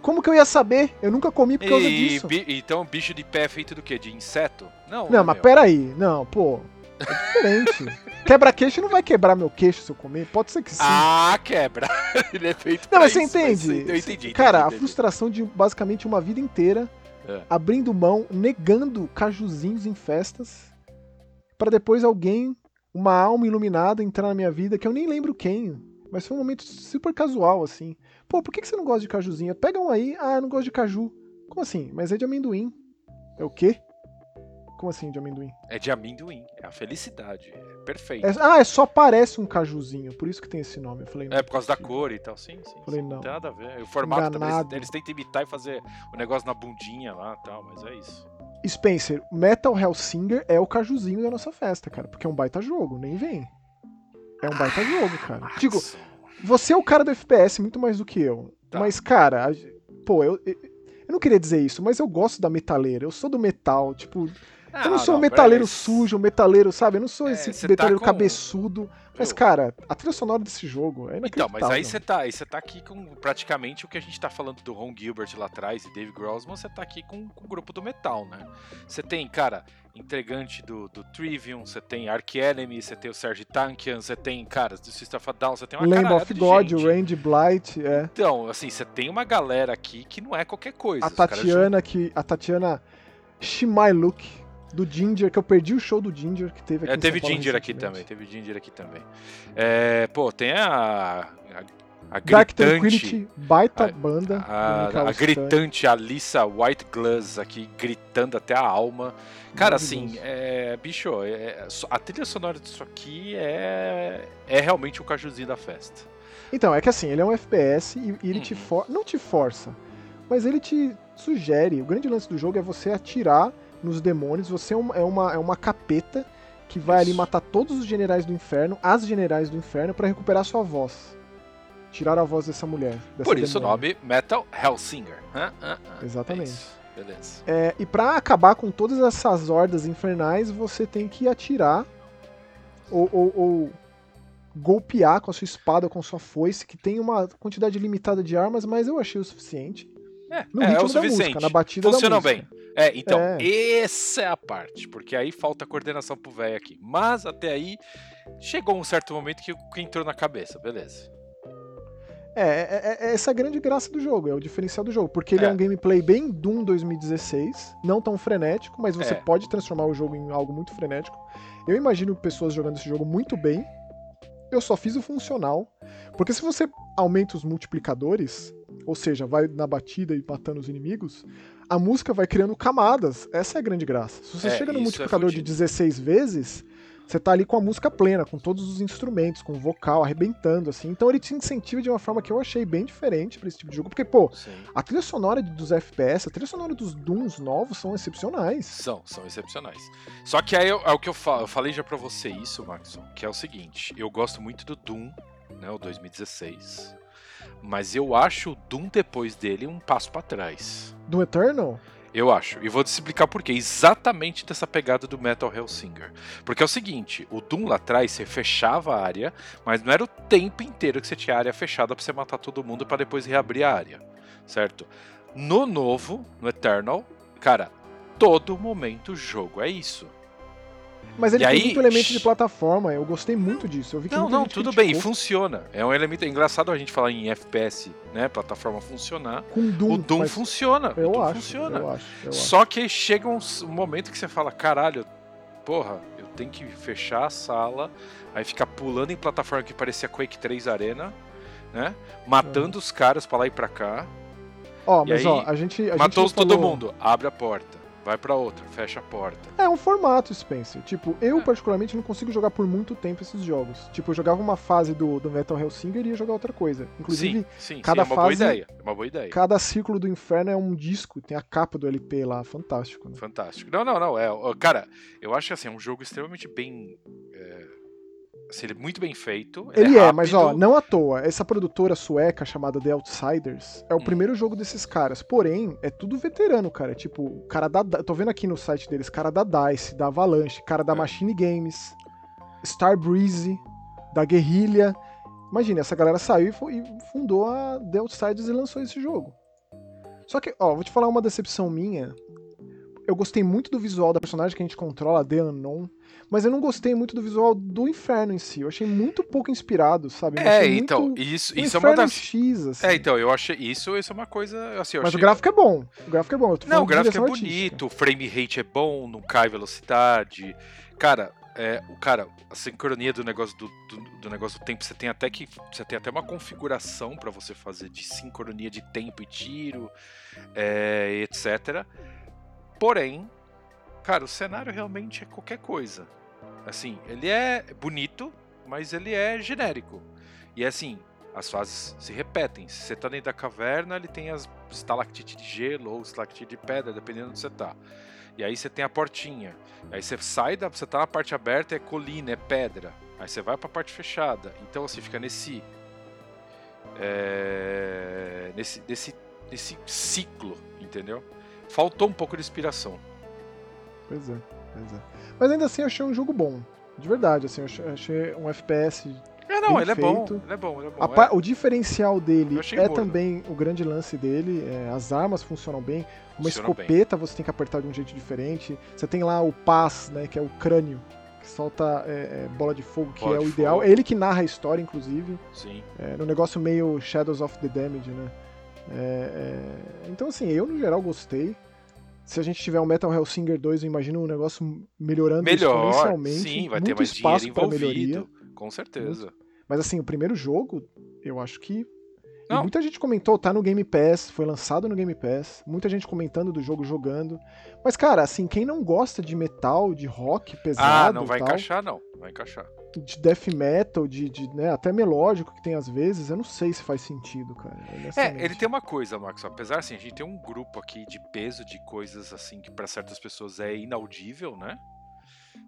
Como que eu ia saber? Eu nunca comi por causa e, disso. Bi, então, bicho de pé é feito do quê? De inseto? Não. Não, mas meu. peraí. Não, pô. É diferente. Quebra-queixo não vai quebrar meu queixo se eu comer? Pode ser que sim. Ah, quebra. (laughs) Ele é feito Não, mas você isso, entende? Mas eu entendi. Cara, entendi. a frustração de basicamente uma vida inteira é. abrindo mão, negando cajuzinhos em festas, para depois alguém uma alma iluminada entrar na minha vida que eu nem lembro quem. Mas foi um momento super casual, assim. Pô, por que você não gosta de cajuzinha? Pega um aí. Ah, eu não gosto de caju. Como assim? Mas é de amendoim. É o quê? Como assim de amendoim? É de amendoim, é a felicidade. É perfeito. É- ah, é só parece um cajuzinho, por isso que tem esse nome. Eu falei, não É, por causa da cor e tal, sim, sim. Falei, sim, não. tem nada a ver. O formato também, eles, Enganado. tentam imitar e fazer o negócio na bundinha lá e tal, mas é isso. Spencer, Metal Hellsinger é o cajuzinho da nossa festa, cara. Porque é um baita jogo, nem vem. É um baita jogo, cara. Digo, Nossa. você é o cara do FPS muito mais do que eu. Tá. Mas, cara, a- pô, eu, eu. eu não queria dizer isso, mas eu gosto da metaleira. Eu sou do metal, tipo. Eu não sou um metaleiro sujo, um metaleiro, sabe? Eu não sou É, esse você metaleiro tá com- cabeçudo. Mas, Eu- cara, a trilha sonora desse jogo é Então, mas aí você tá, aí tá aqui com praticamente o que a gente tá falando do Ron Gilbert lá atrás e Dave Grossman, você tá aqui com, com o grupo do metal, né? Você tem, cara, entregante do, do Trivium, você tem Ark Enemy, você tem o Serge Tankian, você tem, cara, do System of a Down, você tem uma Lamb of God, o Randy Blight, é. Então, assim, você tem uma galera aqui que não é qualquer coisa. A Tatiana, que. A Tatiana Shimailuk, do Ginger, que eu perdi o show do Ginger que teve aqui É, teve Ginger aqui também, teve Ginger aqui também. É, pô, tem a. A, a Dark gritante. Tranquility, baita a- banda. A, a gritante Alissa White Glass aqui gritando até a alma. Cara, assim, é, bicho, é- a trilha sonora disso aqui é, é realmente o cajuzinho da festa. Então, é que assim, ele é um FPS e, e ele te Uhum. for... não te força, mas ele te sugere. O grande lance do jogo é você atirar nos demônios, você é uma, é uma, é uma capeta que vai ali Isso. matar todos os generais do inferno, as generais do inferno, pra recuperar sua voz. Tirar a voz dessa mulher. Dessa Por isso o demônia. nome Metal Hellsinger. Hã. Exatamente. É. Beleza. É, e pra acabar com todas essas hordas infernais, você tem que atirar ou, ou- ou golpear com a sua espada ou com a sua foice, que tem uma quantidade limitada de armas, mas eu achei o suficiente. É, No é, ritmo é o da suficiente. música, na batida Funcionam da música. bem. É, então, É. essa é a parte, porque aí falta coordenação pro velho aqui. Mas até aí, chegou um certo momento que, que entrou na cabeça, beleza. É, é, é essa a grande graça do jogo, é o diferencial do jogo, porque ele é, É. um gameplay bem Doom 2016, não tão frenético, mas você É. pode transformar o jogo em algo muito frenético. Eu imagino pessoas jogando esse jogo muito bem. Eu só fiz o funcional, porque se você aumenta os multiplicadores, ou seja, vai na batida e matando os inimigos, a música vai criando camadas. Essa é a grande graça. Se você É, chega no é multiplicador de fudido. 16 vezes, você tá ali com a música plena, com todos os instrumentos, com o vocal arrebentando, assim. Então ele te incentiva de uma forma que eu achei bem diferente pra esse tipo de jogo, porque, pô, Sim. a trilha sonora dos FPS, a trilha sonora dos Dooms novos são excepcionais. São, são excepcionais. Só que aí é o que eu falo, eu falei já pra você isso, Maxon, que é o seguinte, eu gosto muito do Doom, né, o 2016, mas eu acho o Doom depois dele um passo pra trás. Do Eternal? Eu acho. E vou te explicar por quê. Exatamente dessa pegada do Metal Hellsinger. Porque é o seguinte, o Doom lá atrás você fechava a área, mas não era o tempo inteiro que você tinha a área fechada pra você matar todo mundo pra depois reabrir a área. Certo? No novo, no Eternal, cara, todo momento o jogo é isso. Mas ele E tem aí- muito elemento de plataforma, eu gostei muito disso. Eu vi que Não, não, tudo bem, funciona. É um elemento é engraçado a gente falar em FPS, né, plataforma funcionar. Com Doom, o Doom mas funciona, eu o Doom acho, funciona. eu acho, eu acho. Só que chega um, momento que você fala, caralho, porra, eu tenho que fechar a sala, aí ficar pulando em plataforma que parecia Quake 3 Arena, né? Matando os caras pra lá e pra cá. Ó, mas aí, ó, a gente. A Matou gente todo falou- mundo, abre a porta. Vai pra outra, fecha a porta. É um formato, Spencer. Tipo, eu É. particularmente não consigo jogar por muito tempo esses jogos. Tipo, eu jogava uma fase do, do Metal Hellsinger e ia jogar outra coisa. Inclusive, sim, sim, cada sim, é uma boa fase- ideia. É uma boa ideia. cada círculo do inferno é um disco, tem a capa do LP lá, fantástico. Né? Fantástico. Não, não, não. É, cara, eu acho assim, é um jogo extremamente bem. É, assim, ele é muito bem feito. Ele é, mas ó, não à toa. Essa produtora sueca chamada The Outsiders é o Hum. primeiro jogo desses caras. Porém, é tudo veterano, cara. Tipo, cara da. eu Tô vendo aqui no site deles, cara da DICE, da Avalanche, cara da É. Machine Games, Star Breeze, da Guerrilla. Imagina, essa galera saiu e, fo- e fundou a The Outsiders e lançou esse jogo. Só que, ó, vou te falar uma decepção minha. Eu gostei muito do visual da personagem que a gente controla, a The Unknown, mas eu não gostei muito do visual do inferno em si. Eu achei muito pouco inspirado, sabe? Eu É, então, muito isso, isso é uma das. X, assim. É, então, eu achei. Isso, isso é uma coisa. Assim, eu Mas o achei... gráfico é bom. O gráfico é bom. Não, o gráfico é direção artística. bonito, o frame rate é bom, não cai velocidade. Cara, é, o cara, a sincronia do negócio do, do, do, negócio do tempo, você tem até que você tem até uma configuração para você fazer de sincronia de tempo e tiro, é, etc. Porém, cara, o cenário realmente é qualquer coisa. Assim, ele é bonito, mas ele é genérico. E é assim, as fases se repetem. Se você tá dentro da caverna, ele tem as estalactites de gelo ou estalactite de pedra, dependendo de onde você tá. E aí você tem a portinha. Aí você sai da. Você tá na parte aberta, é colina, é pedra. Aí você vai pra parte fechada. Então assim, fica nesse. É, nesse, nesse, nesse ciclo, entendeu? Faltou um pouco de inspiração. Pois é, pois é. Mas ainda assim eu achei um jogo bom. De verdade, assim, eu achei um FPS é, não, ele é, bom, ele é bom, ele é bom. É. O diferencial dele é também o grande lance dele. É, as armas funcionam bem. Uma Funciona escopeta bem. você tem que apertar de um jeito diferente. Você tem lá o Paz, né, que é o crânio, que solta é, é bola de fogo, que bola é o ideal. Fogo. É ele que narra a história, inclusive. Sim. É, no negócio meio Shadows of the Damage, né? Então, assim, eu no geral gostei se a gente tiver um Metal Hellsinger 2, eu imagino um negócio melhorando Melhor, exponencialmente. Sim, vai ter mais espaço dinheiro envolvido. Com certeza. Mas assim, o primeiro jogo, eu acho que. muita gente comentou, tá no Game Pass, foi lançado no Game Pass, muita gente comentando do jogo jogando. Mas, cara, assim, quem não gosta de metal, de rock pesado. Ah, não vai tal, encaixar, não. Vai encaixar. De death metal, de, de né, até melódico que tem às vezes, eu não sei se faz sentido, cara. É, ele tem uma coisa, Max, apesar assim, a gente tem um grupo aqui de peso de coisas assim que para certas pessoas é inaudível, né?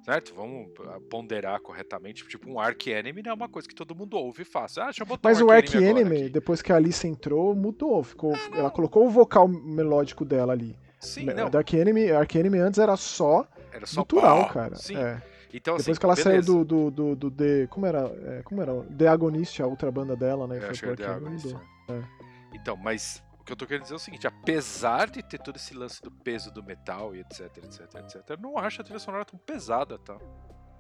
certo? Vamos ah, ponderar corretamente. Tipo, um Ark Enemy não é uma coisa que todo mundo ouve fácil. Ah, deixa eu botar Mas um o Ark Enemy, depois que a Alice entrou, mudou. Ficou, ah, ela colocou o vocal melódico dela ali. Sim, não. Dark Enemy, Ark Enemy antes era só, era só natural, cara. Sim. É. Então, Depois assim, que ela beleza. saiu do, do, do, The. Como era? É, como era? The Agonist, a outra banda dela, né? Eu foi Ark The Agonist, mudou. é. Então, mas o que eu tô querendo dizer é o seguinte, apesar de ter todo esse lance do peso do metal e etc, etc, etc, eu não acho a trilha sonora tão pesada, tá?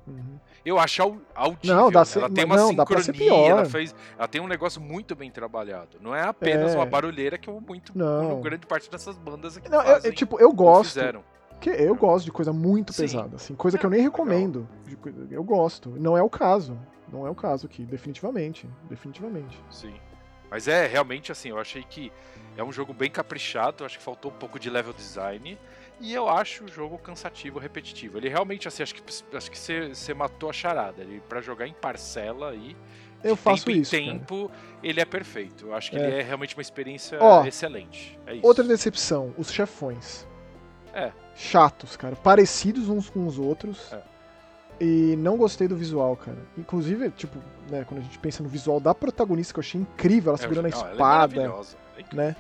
Uhum. Eu acho audível. Não, dá ela tem uma não, ser sincronia, ela fez, ela tem um negócio muito bem trabalhado. Não é apenas É. uma barulheira que eu muito Não. grande parte dessas bandas aqui Não, eu, fazem. eu, tipo, eu gosto. fizeram. Que eu gosto de coisa muito Sim. pesada, assim, coisa que eu É, nem recomendo. Eu gosto. Não é o caso. Não é o caso aqui, definitivamente. Definitivamente. Sim. Mas é realmente assim, eu achei que é um jogo bem caprichado, acho que faltou um pouco de level design. E eu acho o jogo cansativo, repetitivo. Ele realmente, assim, acho que acho que você matou a charada. Ele para jogar em parcela aí, Eu faço tempo isso. em cara. tempo, ele é perfeito. Eu acho que É. ele é realmente uma experiência Ó, excelente. É isso. Outra decepção, os chefões. É. Chatos, cara. Parecidos uns com os outros. É. E não gostei do visual, cara. Inclusive, tipo, né, quando a gente pensa no visual da protagonista, que eu achei incrível, ela É, segurando a não, ela é espada, maravilhosa. É né?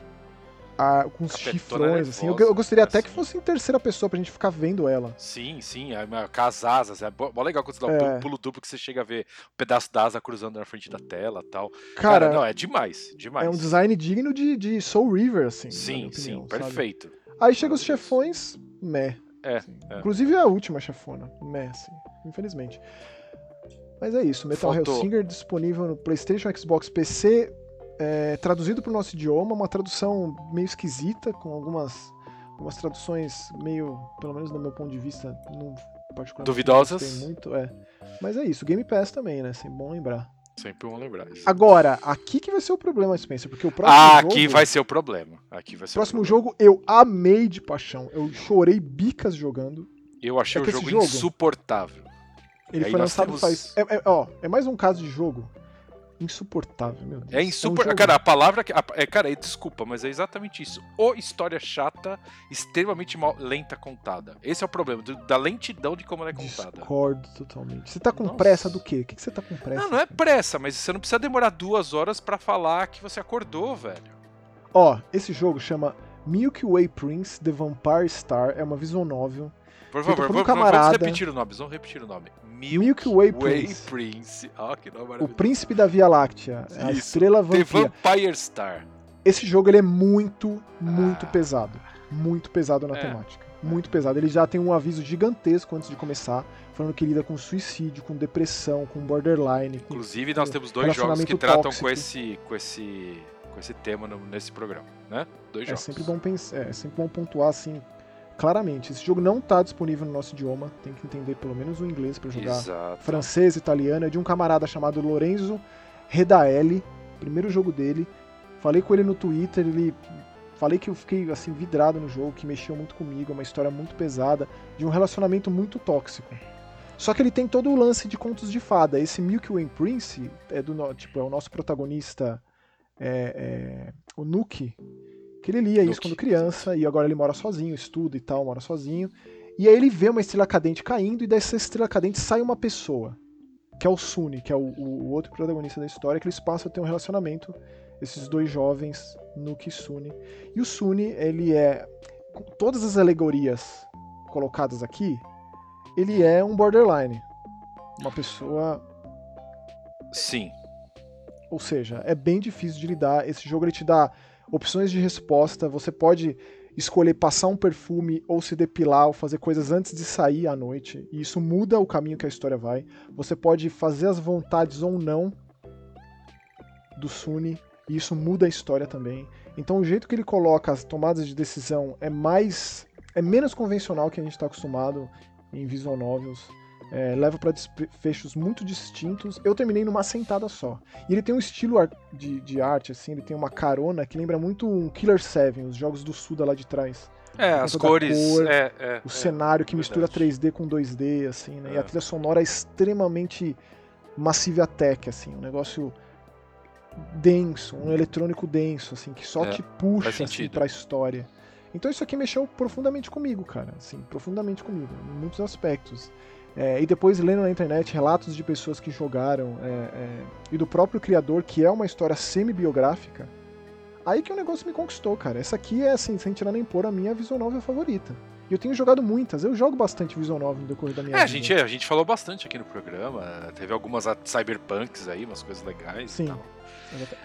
A- com os chifrões, assim. Eu, eu gostaria até que assim. fosse em terceira pessoa pra gente ficar vendo ela. Sim, sim, é, mas com as asas, é mó legal quando você dá É. um pulo duplo que você chega a ver um pedaço da asa cruzando na frente da tela tal. Cara, não, é demais, demais. é um design digno de, de Soul River, assim. Sim, opinião, sim, sabe? perfeito. Aí chega os chefões, meh. É, assim. é. Inclusive a última chefona, meh, assim, infelizmente. Mas é isso, Metal Faltou. Hellsinger disponível no PlayStation, Xbox, PC, é, traduzido para o nosso idioma, uma tradução meio esquisita, com algumas, algumas traduções meio, pelo menos do meu ponto de vista, não particularmente Duvidosas. não muito, é. Mas é isso, Game Pass também, né? Sempre bom lembrar. Sempre bom lembrar isso. Agora, aqui que vai ser o problema, Spencer, porque o próximo Ah, jogo... aqui vai ser o problema. Aqui vai ser O próximo o jogo eu amei de paixão. Eu chorei bicas jogando. Eu achei é o jogo, jogo- insuportável. Ele foi lançado temos- faz. É, é- ó, é mais um caso de jogo insuportável, meu Deus. É um insuportável. cara, a palavra. que- a- É, cara, é, desculpa, mas é exatamente isso. Ou história chata, extremamente mal, lenta contada. Esse é o problema, do- da lentidão de como ela é contada. Discordo totalmente. Você tá com Nossa. pressa do quê? O que, que você tá com pressa? Não, não é pressa, mas você não precisa demorar duas horas pra falar que você acordou, velho. Ó, esse jogo chama Milky Way Prince The Vampire Star. É uma visual novel. Por favor, por um vamos, vamos camarada. repetir o nome. Vamos repetir o nome. Milky, Way Way Prince. Ah, que nome O príncipe da Via Láctea. A Isso, estrela The vampira. Vampire Star. Esse jogo ele é muito, muito Ah. pesado. Muito pesado na É. temática. Muito pesado. Ele já tem um aviso gigantesco antes de começar, falando que lida com suicídio, com depressão, com borderline. Com... Inclusive, nós temos dois jogos que tratam tóxico. com esse, com esse, com esse tema no- nesse programa, né? Dois É jogos. sempre bom pensar, é sempre bom pontuar assim. Claramente. Esse jogo não tá disponível no nosso idioma, tem que entender pelo menos o inglês para jogar Exato. francês, italiano. É de um camarada chamado Lorenzo Redaelli, primeiro jogo dele. Falei com ele no Twitter, ele falei que eu fiquei assim vidrado no jogo, que mexeu muito comigo, é uma história muito pesada, de um relacionamento muito tóxico. Só que ele tem todo o lance de contos de fada. Esse Milky Way Prince é do tipo é o nosso protagonista, é, é, o Nuke, que ele lia isso quando criança e agora ele mora sozinho, estuda e tal, mora sozinho. E aí ele vê uma estrela cadente caindo e dessa estrela cadente sai uma pessoa, que é o Suni, que é o, o- outro protagonista da história, que eles passam a ter um relacionamento, esses dois jovens, Nuke e Suni. E o Suni, ele é, com todas as alegorias colocadas aqui, ele é um borderline. Uma pessoa Sim. ou seja, é bem difícil de lidar. Esse jogo ele te dá opções de resposta. Você pode escolher passar um perfume ou se depilar ou fazer coisas antes de sair à noite. E isso muda o caminho que a história vai. Você pode fazer as vontades ou não do Suni. E isso muda a história também. Então o jeito que ele coloca as tomadas de decisão é mais. é menos convencional que a gente está acostumado em visual novels. É, leva para desfechos muito distintos. Eu terminei numa sentada só. E ele tem um estilo de, de arte, assim, ele tem uma carona que lembra muito um Killer 7, os jogos do Suda lá de trás. É, as cores. cor, é, é, O é, cenário que mistura verdade. 3D com 2D, assim, né? E a É. trilha sonora é extremamente massive tech, assim, um negócio denso, um eletrônico denso, assim, que só É, te puxa assim, sentido. pra história. Então isso aqui mexeu profundamente comigo, cara, assim, profundamente comigo, em muitos aspectos. É, e depois lendo na internet relatos de pessoas que jogaram é, é, e do próprio criador, que é uma história semi-biográfica, aí que o negócio me conquistou, cara. Essa aqui é, assim, sem tirar nem pôr, a minha visual novel favorita. E eu tenho jogado muitas, eu jogo bastante visual novel no decorrer da minha É, a vida. gente, a gente falou bastante aqui no programa. Teve algumas a- cyberpunks aí, umas coisas legais. Sim. E tal.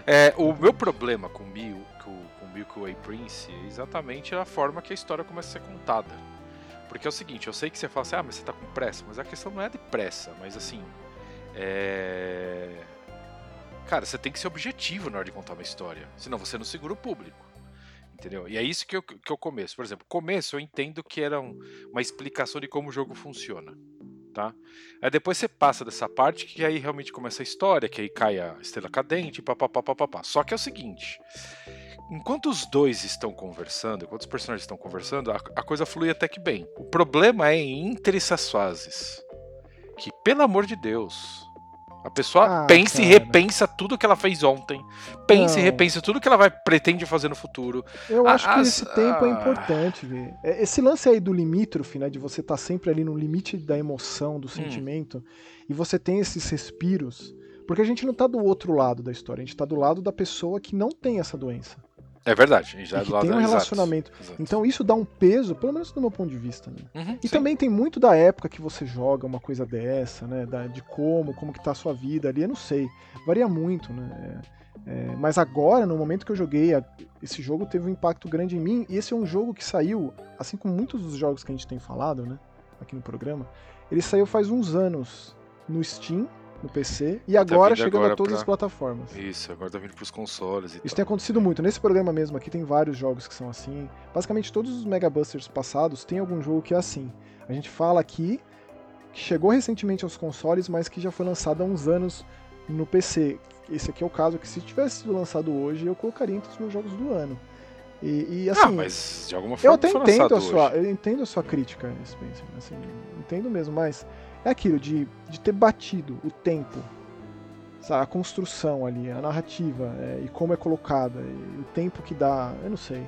É, o meu problema com Mil, com, com Milky Way Prince é exatamente a forma que a história começa a ser contada. Porque é o seguinte, eu sei que você fala assim, ah, mas você tá com pressa, mas a questão não é de pressa, mas assim. É. Cara, você tem que ser objetivo na hora de contar uma história. Senão você não segura o público. Entendeu? E é isso que eu, que eu começo. Por exemplo, começo eu entendo que era um- uma explicação de como o jogo funciona. Tá? Aí depois você passa dessa parte que aí realmente começa a história, que aí cai a estrela cadente, papapá, papapá. Só que é o seguinte: enquanto os dois estão conversando, enquanto os personagens estão conversando, a, a coisa flui até que bem. O problema é entre essas fases. Que, pelo amor de Deus, a pessoa Ah, pensa e cara. repensa tudo que ela fez ontem, pensa e Não. repensa tudo que ela vai pretende fazer no futuro. Eu acho que as- esse tempo é ah. importante, ver. Esse lance aí do limítrofe, né? De você estar sempre ali no limite da emoção, do sentimento, e você tem esses respiros. Porque a gente não tá do outro lado da história, a gente tá do lado da pessoa que não tem essa doença. É verdade, a gente já que tem um relacionamento. exato. Então isso dá um peso, pelo menos do meu ponto de vista, né? Uhum, E sim. também tem muito da época que você joga uma coisa dessa, né? da- de como, como que tá a sua vida ali, eu não sei. Varia muito, né? É, é, mas agora, no momento que eu joguei, a- esse jogo teve um impacto grande em mim. E esse é um jogo que saiu, assim como muitos dos jogos que a gente tem falado, né? Aqui no programa, ele saiu faz uns anos no Steam, no PC, e agora vindo chegando agora a todas pra- as plataformas. Isso, agora tá vindo pros consoles e Isso tem tal. acontecido muito. Nesse programa mesmo aqui tem vários jogos que são assim. Basicamente todos os Mega Busters passados tem algum jogo que é assim. A gente fala aqui que chegou recentemente aos consoles, mas que já foi lançado há uns anos no PC. Esse aqui é o caso que se tivesse sido lançado hoje, eu colocaria entre os meus jogos do ano. E, e, assim, ah, mas de alguma eu forma até foi entendo a sua, hoje. eu entendo a sua crítica, Spencer, assim, entendo mesmo, mas é aquilo de, de ter batido o tempo, sabe, a construção ali, a narrativa é, e como é colocada, o tempo que dá, eu não sei,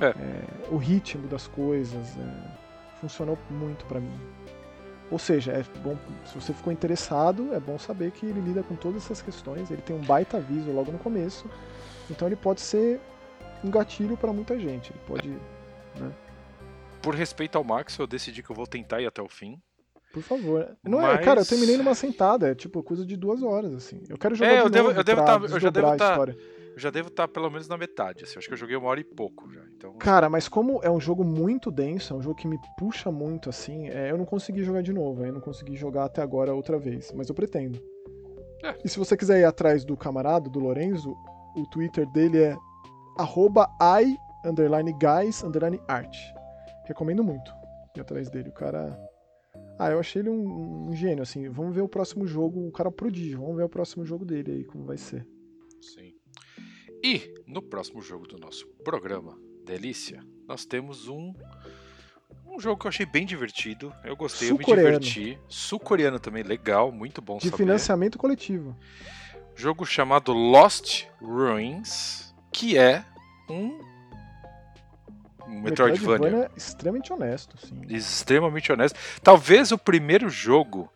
É. É, o ritmo das coisas, é, funcionou muito pra mim. Ou seja, é bom, se você ficou interessado, é bom saber que ele lida com todas essas questões, ele tem um baita aviso logo no começo, então ele pode ser um gatilho pra muita gente, ele pode Por respeito ao Max, eu decidi que eu vou tentar ir até o fim. Por favor. Não é, Mas- cara, eu terminei numa sentada, é tipo coisa de duas horas, assim. Eu quero jogar É, de eu devo- novo eu devo tá- eu já devo a tá- história. Eu já devo estar pelo menos na metade, assim. eu Acho que eu joguei uma hora e pouco já. Então, Cara, mas como é um jogo muito denso, é um jogo que me puxa muito, assim, é, eu não consegui jogar de novo, eu não consegui jogar até agora outra vez, mas eu pretendo. É. E se você quiser ir atrás do camarada, do Lorenzo, o Twitter dele é arroba i, underline guys, underline art. Recomendo muito ir atrás dele. O cara. Ah, eu achei ele um, um gênio, assim. Vamos ver o próximo jogo. O cara é prodígio. Vamos ver o próximo jogo dele aí, como vai ser. Sim. E no próximo jogo do nosso programa, Delícia, nós temos um. Um jogo que eu achei bem divertido. Eu gostei, eu me diverti. Sul-coreano também, legal, muito bom De saber. financiamento coletivo. Jogo chamado Lost Ruins, que é um um Metroidvania. extremamente honesto, sim. Extremamente honesto. Talvez o primeiro jogo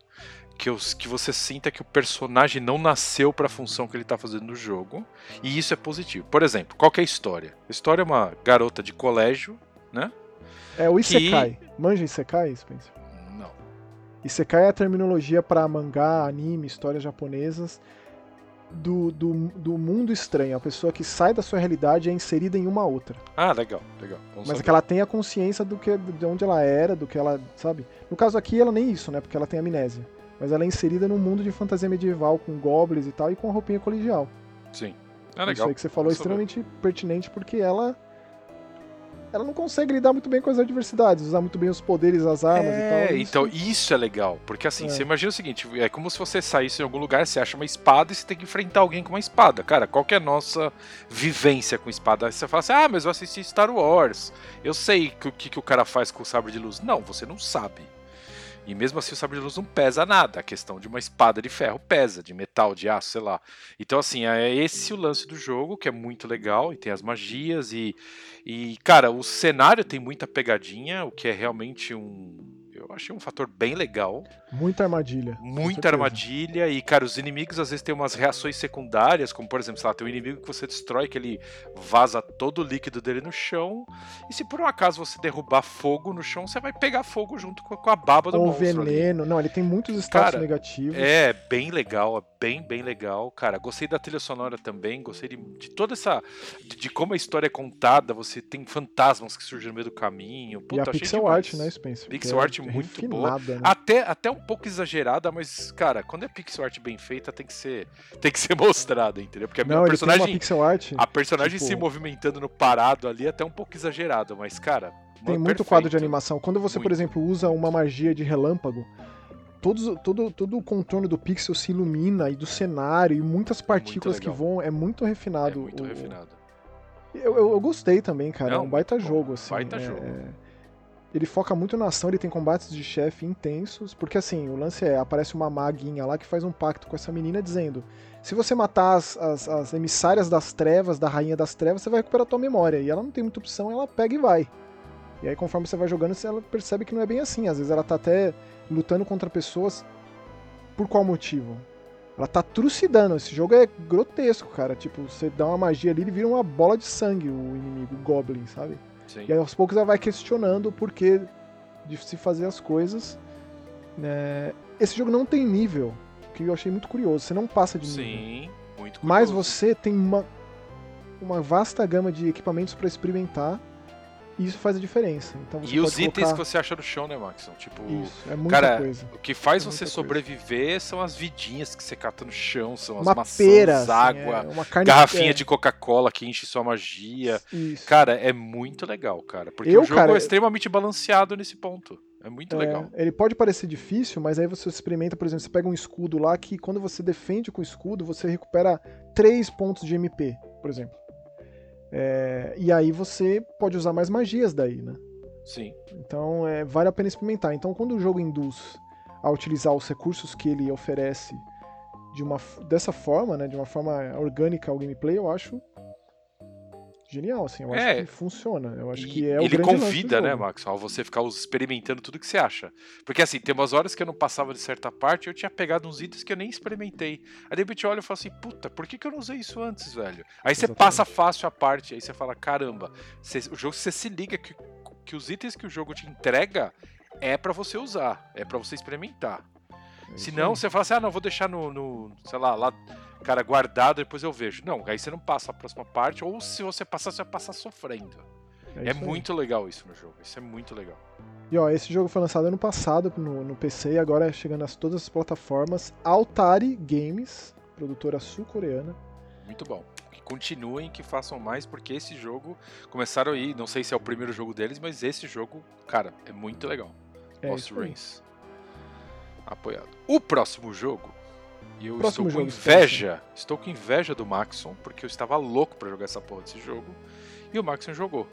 que, os, que você sinta que o personagem não nasceu para a função que ele tá fazendo no jogo. E isso é positivo. Por exemplo, qual é a história? A história é uma garota de colégio, né? É o Isekai. Que... Manja Isekai, Spencer? Não. Isekai é a terminologia para mangá, anime, histórias japonesas do, do, do mundo estranho, a pessoa que sai da sua realidade e é inserida em uma outra. Ah, legal, legal. Vamos Mas saber. que ela tenha consciência do que, de onde ela era, do que ela, sabe? No caso aqui, ela nem isso, né? Porque ela tem amnésia. Mas ela é inserida num mundo de fantasia medieval, com goblins e tal, e com a roupinha colegial. Sim. É legal. Isso aí que você falou é extremamente pertinente, porque ela ela não consegue lidar muito bem com as adversidades, usar muito bem os poderes, as armas é, e tal. É, então isso é legal, porque assim, é. você imagina o seguinte, é como se você saísse em algum lugar, você acha uma espada e você tem que enfrentar alguém com uma espada. Cara, qual que é a nossa vivência com espada? Aí você fala assim, ah, mas eu assisti Star Wars, eu sei o que, que o cara faz com o sabre de luz. Não, você não sabe. E mesmo assim o sabre de luz não pesa nada. A questão de uma espada de ferro pesa, de metal, de aço, sei lá. Então, assim, é esse o lance do jogo, que é muito legal, e tem as magias, e, e cara, o cenário tem muita pegadinha, o que é realmente um eu achei um fator bem legal. Muita armadilha. Muita armadilha. E, cara, os inimigos às vezes têm umas reações secundárias, como por exemplo, sei lá, tem um inimigo que você destrói, que ele vaza todo o líquido dele no chão. E se por um acaso você derrubar fogo no chão, você vai pegar fogo junto com a baba do Ou monstro. Ou veneno. Ali. Não, ele tem muitos status cara, negativos. É, bem legal. É bem, bem legal. Cara, gostei da trilha sonora também. Gostei de, de toda essa. De, de, como a história é contada. Você tem fantasmas que surgem no meio do caminho. Puta, e a pixel art, né, Spencer? Pixel art é muito boa. Né? Até, até um pouco exagerada, mas, cara, quando é pixel art bem feita, tem que ser, tem que ser (laughs) mostrada, entendeu? Porque a Não, personagem. pixel art, a personagem tipo... se movimentando no parado ali é até um pouco exagerado, mas, cara. Tem muito perfeito. quadro de animação. Quando você, muito. por exemplo, usa uma magia de relâmpago, todos, todo, todo o contorno do pixel se ilumina e do cenário e muitas partículas que voam. É muito refinado. É muito o... refinado. Eu, eu, eu, gostei também, cara. Não, é um baita jogo, assim. Baita é, jogo. Ele foca muito na ação, ele tem combates de chefe intensos, porque assim, o lance é, aparece uma maguinha lá que faz um pacto com essa menina dizendo: se você matar as, as, as emissárias das trevas, da rainha das trevas, você vai recuperar a tua memória. E ela não tem muita opção, ela pega e vai. E aí, conforme você vai jogando, ela percebe que não é bem assim. Às vezes ela tá até lutando contra pessoas. Por qual motivo? Ela tá trucidando. Esse jogo é grotesco, cara. Tipo, você dá uma magia ali e vira uma bola de sangue o inimigo, o Goblin, sabe? Sim. E aí, aos poucos ela vai questionando o porquê de se fazer as coisas. Né? Esse jogo não tem nível, que eu achei muito curioso. Você não passa de nível. Sim, muito curioso. Mas você tem uma, uma vasta gama de equipamentos para experimentar e isso faz a diferença. Então e os colocar... itens que você acha no chão, né, Max? Tipo, isso, é muita cara, coisa. O que faz é você sobreviver coisa. são as vidinhas que você cata no chão, são uma as maçãs, pera, assim, água, é uma carne garrafinha é. de Coca-Cola que enche sua magia. Isso. Cara, é muito legal, cara. Porque Eu, o jogo cara, é extremamente balanceado nesse ponto. É muito é, legal. Ele pode parecer difícil, mas aí você experimenta, por exemplo, você pega um escudo lá que quando você defende com o escudo, você recupera 3 pontos de MP, por exemplo. É, e aí você pode usar mais magias daí, né? Sim. Então é, vale a pena experimentar. Então quando o jogo induz a utilizar os recursos que ele oferece de uma, dessa forma, né, de uma forma orgânica ao gameplay, eu acho genial, assim. Eu é, acho que funciona. Eu acho que é o Ele convida, né, Max, ao você ficar experimentando tudo que você acha. Porque assim, tem umas horas que eu não passava de certa parte, eu tinha pegado uns itens que eu nem experimentei. Aí de repente eu olho e falo assim, puta, por que, que eu não usei isso antes, velho? Aí você passa fácil a parte, aí você fala, caramba, você, o jogo você se liga que que os itens que o jogo te entrega é para você usar, é para você experimentar. É Se não, você fala assim, ah, não, vou deixar no, no, sei lá, lá, cara, guardado, depois eu vejo. Não, aí você não passa a próxima parte, ou se você passar, você vai passar sofrendo. É, é muito legal isso no jogo, isso é muito legal. E ó, esse jogo foi lançado ano passado no, no PC e agora é chegando a todas as plataformas. Altari Games, produtora sul-coreana. Muito bom. continuem, que façam mais, porque esse jogo começaram aí, não sei se é o primeiro jogo deles, mas esse jogo, cara, é muito legal. É Lost. Rings. Apoiado. O próximo jogo, e eu Próximo estou com jogo, inveja, estou com inveja do Maxon, porque eu estava louco pra jogar essa porra desse jogo, e o Maxon jogou.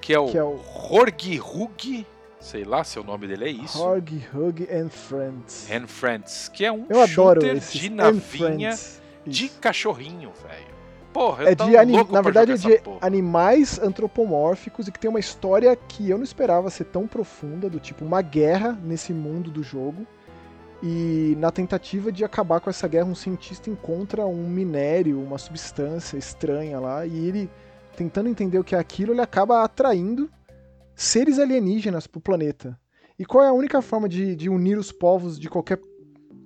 Que é o, Que é o- Horg Hug, sei lá se o nome dele é isso. Hog, Hug and Friends. and Friends, que é um Eu shooter de navinha de cachorrinho, velho. Porra, eu É de ani- louco na verdade é de animais antropomórficos e que tem uma história que eu não esperava ser tão profunda, do tipo uma guerra nesse mundo do jogo. E na tentativa de acabar com essa guerra, um cientista encontra um minério, uma substância estranha lá, e ele, tentando entender o que é aquilo, ele acaba atraindo seres alienígenas pro planeta. E qual é a única forma de, de unir os povos de qualquer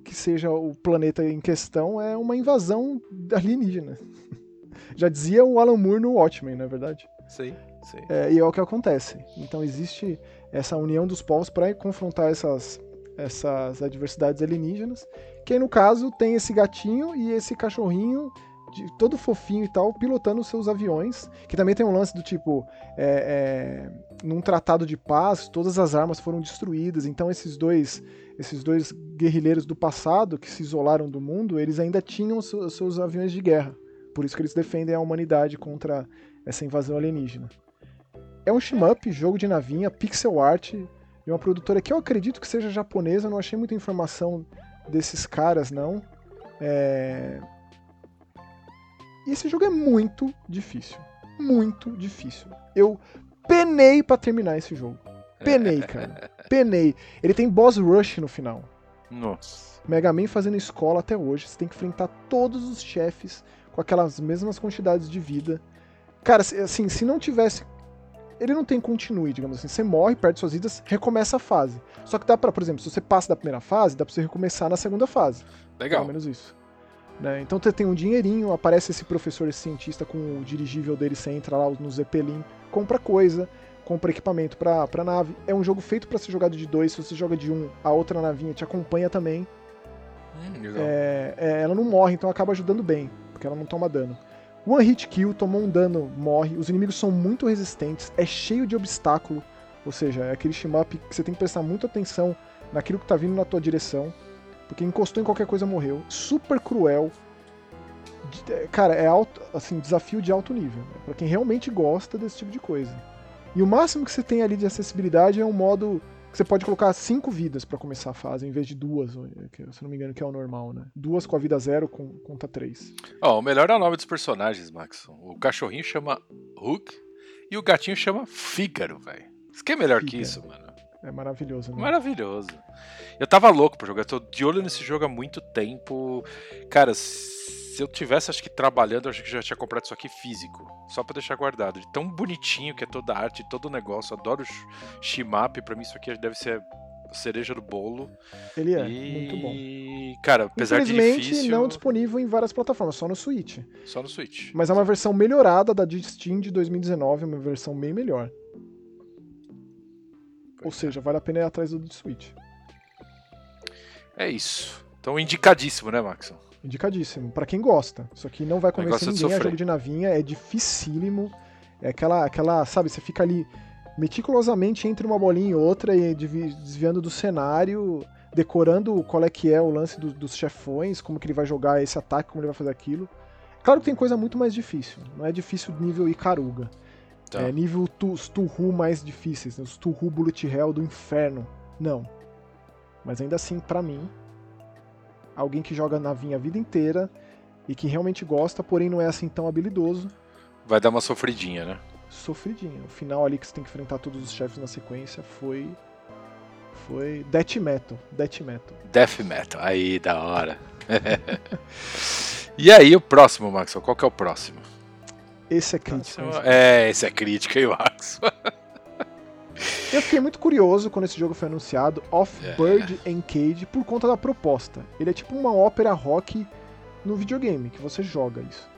que seja o planeta em questão? É uma invasão alienígena. (laughs) Já dizia o Alan Moore no Watchmen, não é verdade? Sei, sei. É, e é o que acontece. Então existe essa união dos povos para confrontar essas, essas adversidades alienígenas. Que aí, no caso, tem esse gatinho e esse cachorrinho, de, todo fofinho e tal, pilotando seus aviões. Que também tem um lance do tipo: é, é, num tratado de paz, todas as armas foram destruídas. Então esses dois. Esses dois guerrilheiros do passado que se isolaram do mundo, eles ainda tinham seus, seus aviões de guerra. Por isso que eles defendem a humanidade contra essa invasão alienígena. É um shmup, jogo de navinha, pixel art, de uma produtora que eu acredito que seja japonesa, não achei muita informação desses caras, não. É... E esse jogo é muito difícil. Muito difícil. Eu penei pra terminar esse jogo. Penei, (laughs) cara. Penei. Ele tem boss rush no final. Nossa. Mega Man fazendo escola até hoje. Você tem que enfrentar todos os chefes com aquelas mesmas quantidades de vida. Cara, assim, se não tivesse. Ele não tem continue, digamos assim. Você morre, perde suas vidas, recomeça a fase. Só que dá pra, por exemplo, se você passa da primeira fase, dá pra você recomeçar na segunda fase. Legal. Pelo menos isso. Né? Então você tem um dinheirinho, aparece esse professor, esse cientista com o dirigível dele, você entra lá no Zeppelin, compra coisa, compra equipamento pra, pra nave. É um jogo feito pra ser jogado de dois, se você joga de um, a outra navinha te acompanha também. Hum. É, é, ela não morre, então acaba ajudando bem, porque ela não toma dano. One hit kill, tomou um dano, morre. Os inimigos são muito resistentes, é cheio de obstáculo, ou seja, é aquele shmup que você tem que prestar muita atenção naquilo que tá vindo na tua direção, porque encostou em qualquer coisa morreu. Super cruel. É, Cara, é alto, assim, desafio de alto nível, né? pra quem realmente gosta desse tipo de coisa. E o máximo que você tem ali de acessibilidade é um modo você pode colocar cinco vidas pra começar a fase, em vez de duas, que, se não me engano, que é o normal, né? Duas com a vida zero, com, conta três. Ó, o melhor é o nome dos personagens, Max. O cachorrinho chama Hook e o gatinho chama Fígaro, velho. Isso que é melhor que Fígaro. isso, mano. É maravilhoso, né? Maravilhoso. Eu tava louco pra jogar, tô de olho nesse jogo há muito tempo. Cara, se eu tivesse, acho que trabalhando, eu acho que já tinha comprado isso aqui físico. Só pra deixar guardado. De tão bonitinho que é toda a arte, todo o negócio. Adoro o Shimap, pra mim isso aqui deve ser cereja do bolo. Ele é, e... muito bom. Cara, apesar de Infelizmente, difícil, não disponível em várias plataformas, só no Switch. só no Switch. Mas é uma versão melhorada da de Steam de 2019, uma versão bem melhor. Ou Pois é. seja, vale a pena ir atrás do de Switch. É isso. Então, indicadíssimo, né, Maxon? Indicadíssimo. Pra quem gosta. Isso aqui não vai convencer ninguém. É sofrer. jogo de navinha, é dificílimo. É aquela, aquela, sabe, você fica ali meticulosamente entre uma bolinha e outra e desviando do cenário, decorando qual é que é o lance do- dos chefões, como que ele vai jogar esse ataque, como ele vai fazer aquilo. Claro que tem coisa muito mais difícil. Não é difícil nível Icaruga. Tá. É nível tu, os Tuhu mais difíceis, né? os Tuhu Bullet Hell do inferno. Não. Mas ainda assim, pra mim, alguém que joga navinha a vida inteira e que realmente gosta, porém não é assim tão habilidoso, Vai dar uma sofridinha, né? sofridinho. O final ali que você tem que enfrentar todos os chefes na sequência foi. Foi. Death Metal. Death Metal. Death Metal. Aí, da hora. (laughs) e aí, o próximo, Maxon? Qual que é o próximo? Esse é crítico. É, esse é crítica, hein, Maxon? (laughs) Eu fiquei muito curioso quando esse jogo foi anunciado, Off É. Bird and Cage, por conta da proposta. Ele é tipo uma ópera rock no videogame, que você joga isso.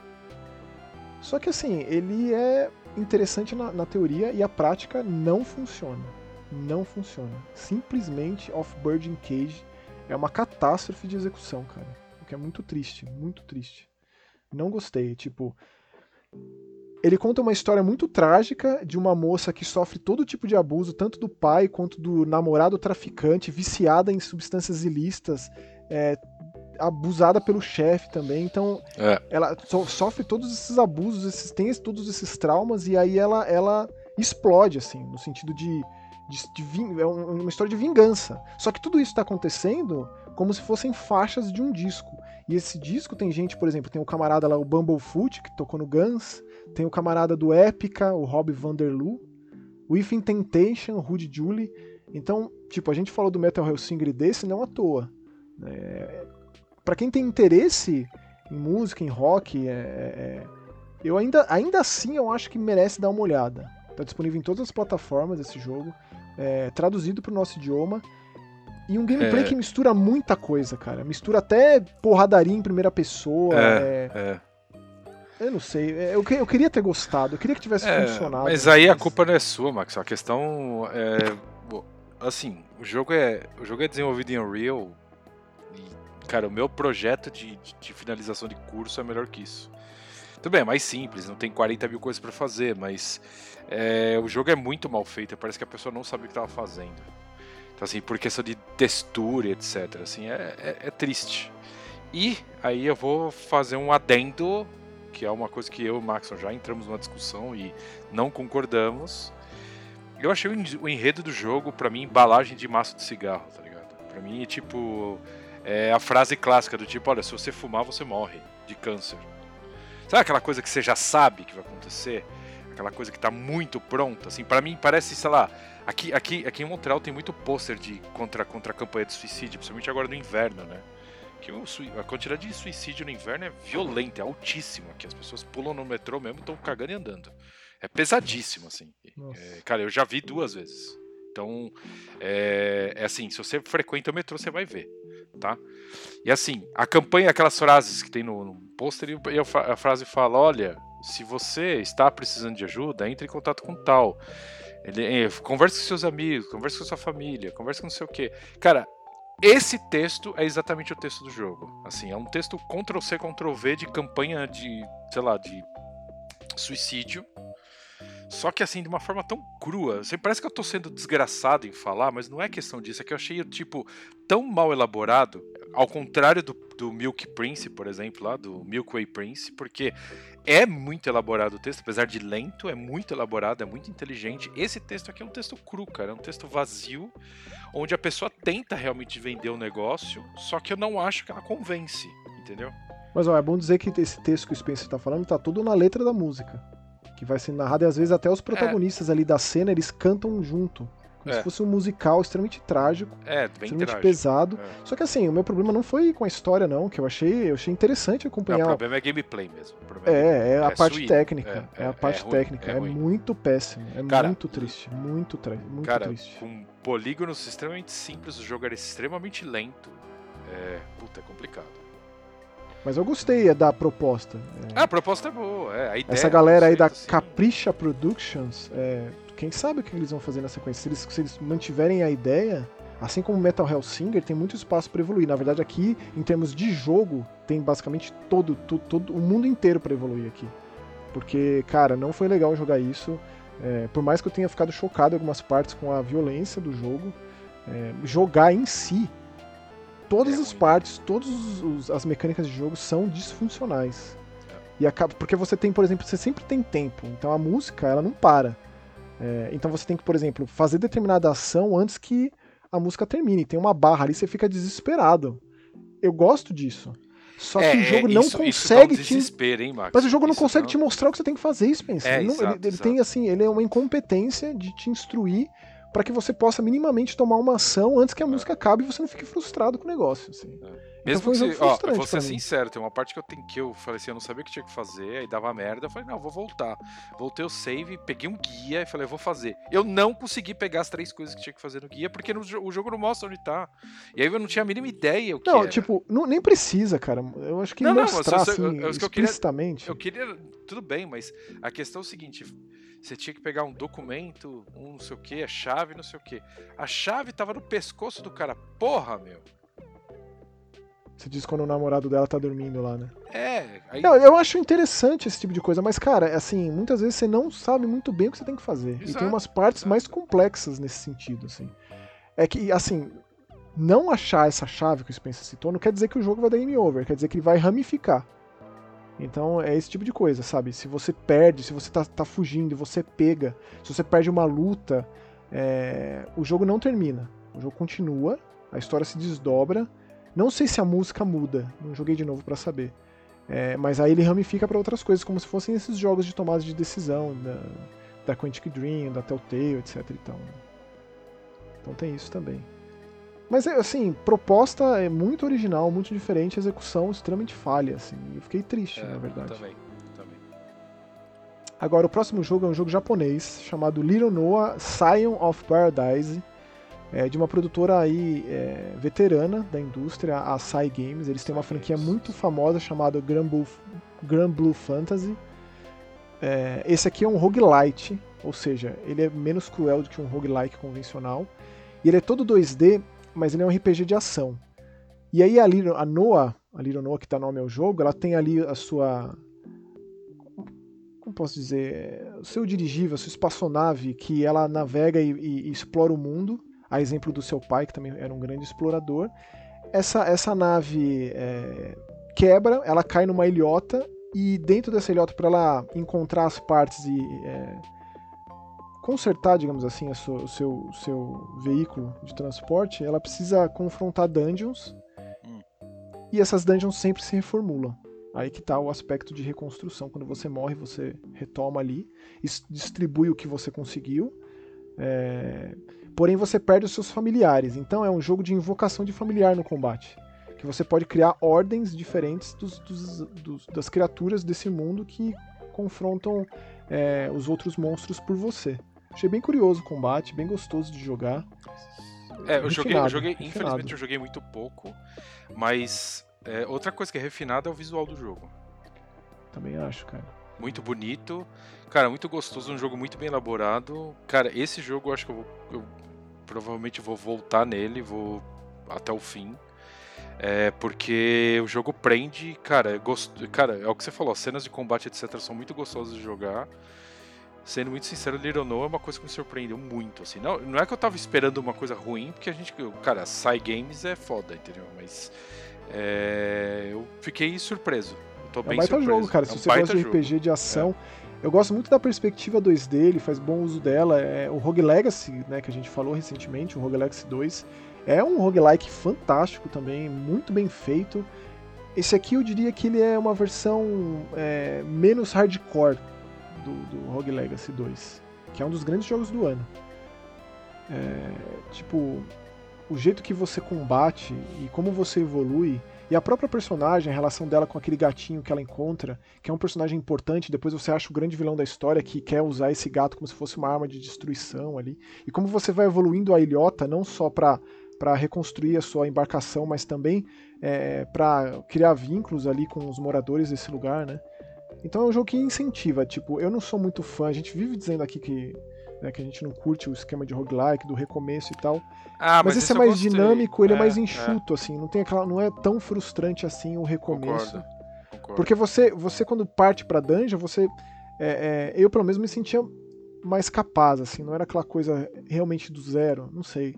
Só que assim, ele é interessante na, na teoria e a prática não funciona. Não funciona. Simplesmente Off Bird and Cage é uma catástrofe de execução, cara. O que é muito triste, muito triste. Não gostei. Tipo, ele conta uma história muito trágica de uma moça que sofre todo tipo de abuso, tanto do pai quanto do namorado traficante, viciada em substâncias ilícitas, é, abusada pelo chefe também. Então, é. ela so, sofre todos esses abusos, esses, tem todos esses traumas, e aí ela, ela explode, assim, no sentido de. de, de é uma história de vingança. Só que tudo isso está acontecendo como se fossem faixas de um disco. E esse disco tem gente, por exemplo, tem o camarada lá, o Bumblefoot, que tocou no Guns, tem o camarada do Epica, o Rob Vanderloo, o If Temptation, o Rudy Julie. Então, tipo, a gente falou do Metal Hellsinger desse não à toa. É, para quem tem interesse em música, em rock, é, é, eu ainda, ainda assim eu acho que merece dar uma olhada. Tá disponível em todas as plataformas esse jogo, é, traduzido para o nosso idioma. E um gameplay é. que mistura muita coisa, cara. Mistura até porradaria em primeira pessoa. É, é... é. Eu não sei, eu, eu queria ter gostado, eu queria que tivesse é, funcionado. Mas aí a culpa não é sua, Max. A questão é. Assim, o jogo é, o jogo é desenvolvido em Unreal. E, cara, o meu projeto de, de, de finalização de curso é melhor que isso. Tudo bem, é mais simples, não tem 40 mil coisas para fazer, mas é, o jogo é muito mal feito. Parece que a pessoa não sabia o que estava fazendo. Então, assim, por questão de textura, etc. Assim, é, é, é triste. E aí eu vou fazer um adendo que é uma coisa que eu e o Maxon já entramos numa discussão e não concordamos. Eu achei o enredo do jogo, para mim, embalagem de maço de cigarro, tá ligado? Pra mim, é tipo. É a frase clássica do tipo: olha, se você fumar, você morre de câncer. Sabe aquela coisa que você já sabe que vai acontecer? Aquela coisa que tá muito pronta, assim, para mim parece, sei lá, aqui, aqui, aqui em Montreal tem muito pôster de contra, contra a campanha de suicídio, principalmente agora no inverno, né? A quantidade de suicídio no inverno é violenta, é altíssima, que as pessoas pulam no metrô mesmo, estão cagando e andando. É pesadíssimo, assim. É, cara, eu já vi duas vezes. Então, é, é, assim, se você frequenta o metrô, você vai ver, tá? E assim, a campanha, aquelas frases que tem no, no pôster, e a frase fala, olha, se você está precisando de ajuda, entre em contato com tal. Ele, é, converse com seus amigos, converse com sua família, converse com não sei o quê. Cara, esse texto é exatamente o texto do jogo. Assim, é um texto Ctrl C Ctrl V de campanha de, sei lá, de suicídio. Só que assim, de uma forma tão crua. Assim, parece que eu tô sendo desgraçado em falar, mas não é questão disso. É que eu achei o tipo tão mal elaborado. Ao contrário do, do Milk Prince, por exemplo, lá, do Milkway Prince, porque é muito elaborado o texto, apesar de lento, é muito elaborado, é muito inteligente. Esse texto aqui é um texto cru, cara, é um texto vazio, onde a pessoa tenta realmente vender o negócio, só que eu não acho que ela convence, entendeu? Mas ó, é bom dizer que esse texto que o Spencer tá falando tá tudo na letra da música. Que vai ser narrado e às vezes até os protagonistas é. ali da cena eles cantam junto. Como é. se fosse um musical extremamente trágico, é, extremamente trágico. pesado. É. Só que assim, o meu problema não foi com a história, não, que eu achei, eu achei interessante acompanhar. Não, o problema é gameplay mesmo. É, é, a é parte técnica. É, a parte técnica. É, muito péssimo. É cara, muito triste. Muito, muito cara, triste. Com polígonos extremamente simples, o jogo era extremamente lento. É. Puta, é complicado. Mas eu gostei da proposta. É. a proposta é boa. É, Essa galera aí da assim. Capricha Productions, é, quem sabe o que eles vão fazer na sequência. Se eles, se eles mantiverem a ideia, assim como Metal Hellsinger, tem muito espaço para evoluir. Na verdade, aqui, em termos de jogo, tem basicamente todo, todo, todo o mundo inteiro para evoluir aqui. Porque, cara, não foi legal jogar isso. É, por mais que eu tenha ficado chocado em algumas partes com a violência do jogo, é, jogar em si, todas é as partes, todas as mecânicas de jogo são disfuncionais. E acaba, porque você tem, por exemplo, você sempre tem tempo. Então a música, ela não para. É, então você tem que, por exemplo, fazer determinada ação antes que a música termine. Tem uma barra ali, você fica desesperado. Eu gosto disso. Só que é, o jogo não isso, consegue isso um desespero, te. Hein, Max? Mas o jogo não consegue não... te mostrar o que você tem que fazer, Spencer. É, ele, exato, ele, ele tem assim, ele é uma incompetência de te instruir para que você possa minimamente tomar uma ação antes que a é. música acabe e você não fique frustrado com o negócio. Assim. É. Mesmo então que, ó, eu vou ser sincero, tem uma parte que eu tenho que eu falei assim, eu não sabia o que tinha que fazer, aí dava merda, eu falei, não, vou voltar. Voltei o save, peguei um guia e falei, eu vou fazer. Eu não consegui pegar as três coisas que tinha que fazer no guia, porque no, o jogo não mostra onde tá. E aí eu não tinha a mínima ideia o que Não, era. tipo, não, nem precisa, cara. Eu acho que não, mostrar, não, assim, eu, explicitamente... Eu queria, eu queria, tudo bem, mas a questão é o seguinte, você tinha que pegar um documento, um não sei o que, a chave, não sei o que. A chave tava no pescoço do cara. Porra, meu. Você diz quando o namorado dela tá dormindo lá, né? É, aí... Não, eu acho interessante esse tipo de coisa, mas, cara, assim, muitas vezes você não sabe muito bem o que você tem que fazer. Exato, e tem umas partes exato. mais complexas nesse sentido, assim. É que, assim, não achar essa chave que o Spencer citou não quer dizer que o jogo vai dar game over, quer dizer que ele vai ramificar. Então é esse tipo de coisa, sabe? Se você perde, se você tá, tá fugindo e você pega, se você perde uma luta, é, o jogo não termina. O jogo continua, a história se desdobra. Não sei se a música muda, não joguei de novo pra saber. É, mas aí ele ramifica pra outras coisas, como se fossem esses jogos de tomada de decisão da, da Quantic Dream, da Telltale, etc. Então, então tem isso também. Mas assim, proposta é muito original, muito diferente, execução extremamente falha, assim. Eu fiquei triste, É, na verdade. Também, também. Agora, o próximo jogo é um jogo japonês chamado Little Noah Scion of Paradise, é, de uma produtora aí é, veterana da indústria, a Sai Games. Eles têm uma franquia muito famosa chamada Grand Blue, Grand Blue Fantasy. É, esse aqui é um roguelite, ou seja, ele é menos cruel do que um roguelike convencional. E ele é todo 2D, mas ele é um RPG de ação. E aí a, Little, a Noah, a Little Noah que dá nome ao jogo, ela tem ali a sua como posso dizer, o seu dirigível, a sua espaçonave, que ela navega e, e- e explora o mundo, a exemplo do seu pai, que também era um grande explorador. Essa, essa nave é, quebra, ela cai numa ilhota, e dentro dessa ilhota, para ela encontrar as partes e é, consertar, digamos assim, sua- o seu, seu veículo de transporte, ela precisa confrontar dungeons, Hum. e essas dungeons sempre se reformulam. Aí que tá o aspecto de reconstrução. Quando você morre, você retoma ali, distribui o que você conseguiu. é, Porém, você perde os seus familiares. Então é um jogo de invocação de familiar no combate. Que você pode criar ordens diferentes dos- dos- dos- das criaturas desse mundo que confrontam é, os outros monstros por você. Achei bem curioso o combate, bem gostoso de jogar. É, eu joguei, eu joguei refinado. infelizmente eu joguei muito pouco, mas é, outra coisa que é refinada é o visual do jogo. Também acho, cara. Muito bonito, cara, muito gostoso, um jogo muito bem elaborado. Cara, esse jogo eu acho que eu, vou, eu provavelmente vou voltar nele, vou até o fim. É, porque o jogo prende, cara, é gosto, cara, é o que você falou, as cenas de combate, etc, são muito gostosas de jogar. Sendo muito sincero, Little No é uma coisa que me surpreendeu muito, assim. Não, não é que eu tava esperando uma coisa ruim, porque a gente, cara, Sai Games é foda, entendeu? Mas é, eu fiquei surpreso. Eu tô É um bem baita surpreso. jogo, cara. É Se um você baita gosta de jogo. RPG de ação. Eu gosto muito da perspectiva 2D, ele faz bom uso dela. É, o Rogue Legacy, né, que a gente falou recentemente, o Rogue Legacy 2, é um roguelike fantástico também, muito bem feito. Esse aqui eu diria que ele é uma versão é, menos hardcore do, do Rogue Legacy 2, que é um dos grandes jogos do ano. É, tipo, o jeito que você combate e como você evolui, e a própria personagem, a relação dela com aquele gatinho que ela encontra, que é um personagem importante, depois você acha o grande vilão da história que quer usar esse gato como se fosse uma arma de destruição ali. E como você vai evoluindo a ilhota, não só pra para reconstruir a sua embarcação, mas também é, para criar vínculos ali com os moradores desse lugar, né? Então é um jogo que incentiva, tipo, eu não sou muito fã, a gente vive dizendo aqui que, né, que a gente não curte o esquema de roguelike, do recomeço e tal, Ah, mas, esse é mais dinâmico, ele é, É, mais é, enxuto, assim, não tem aquela, não é tão frustrante assim o recomeço. Concordo. concordo. Porque você, você quando parte pra dungeon, você. é, é, eu pelo menos me sentia mais capaz, assim, não era aquela coisa realmente do zero, não sei.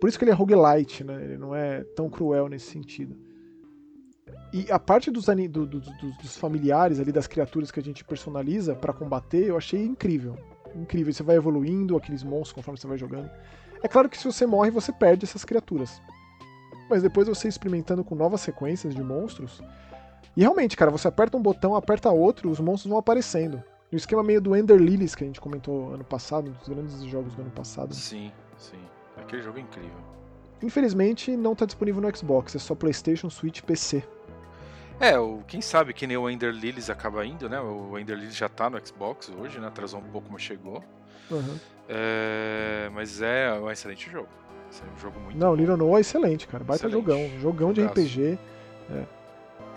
Por isso que ele é roguelite, né? Ele não é tão cruel nesse sentido. E a parte dos, do- do- do- dos familiares ali, das criaturas que a gente personaliza pra combater, eu achei incrível. Incrível. Você vai evoluindo aqueles monstros conforme você vai jogando. É claro que se você morre, você perde essas criaturas. Mas depois você experimentando com novas sequências de monstros, e realmente, cara, você aperta um botão, aperta outro, os monstros vão aparecendo. No esquema meio do Ender Lilies que a gente comentou ano passado, um dos grandes jogos do ano passado. Sim, sim. Aquele jogo é incrível. Infelizmente, não tá disponível no Xbox, é só PlayStation, Switch e PC. É, o, quem sabe que nem o Ender Lilies acaba indo, né? O Ender Lilies já tá no Xbox hoje, né? Atrasou um pouco, mas chegou. Uhum. É, mas é um excelente jogo. É um jogo muito Não. Little Noah é excelente, cara. Baita Excelente. jogão. Jogão de. RPG. É.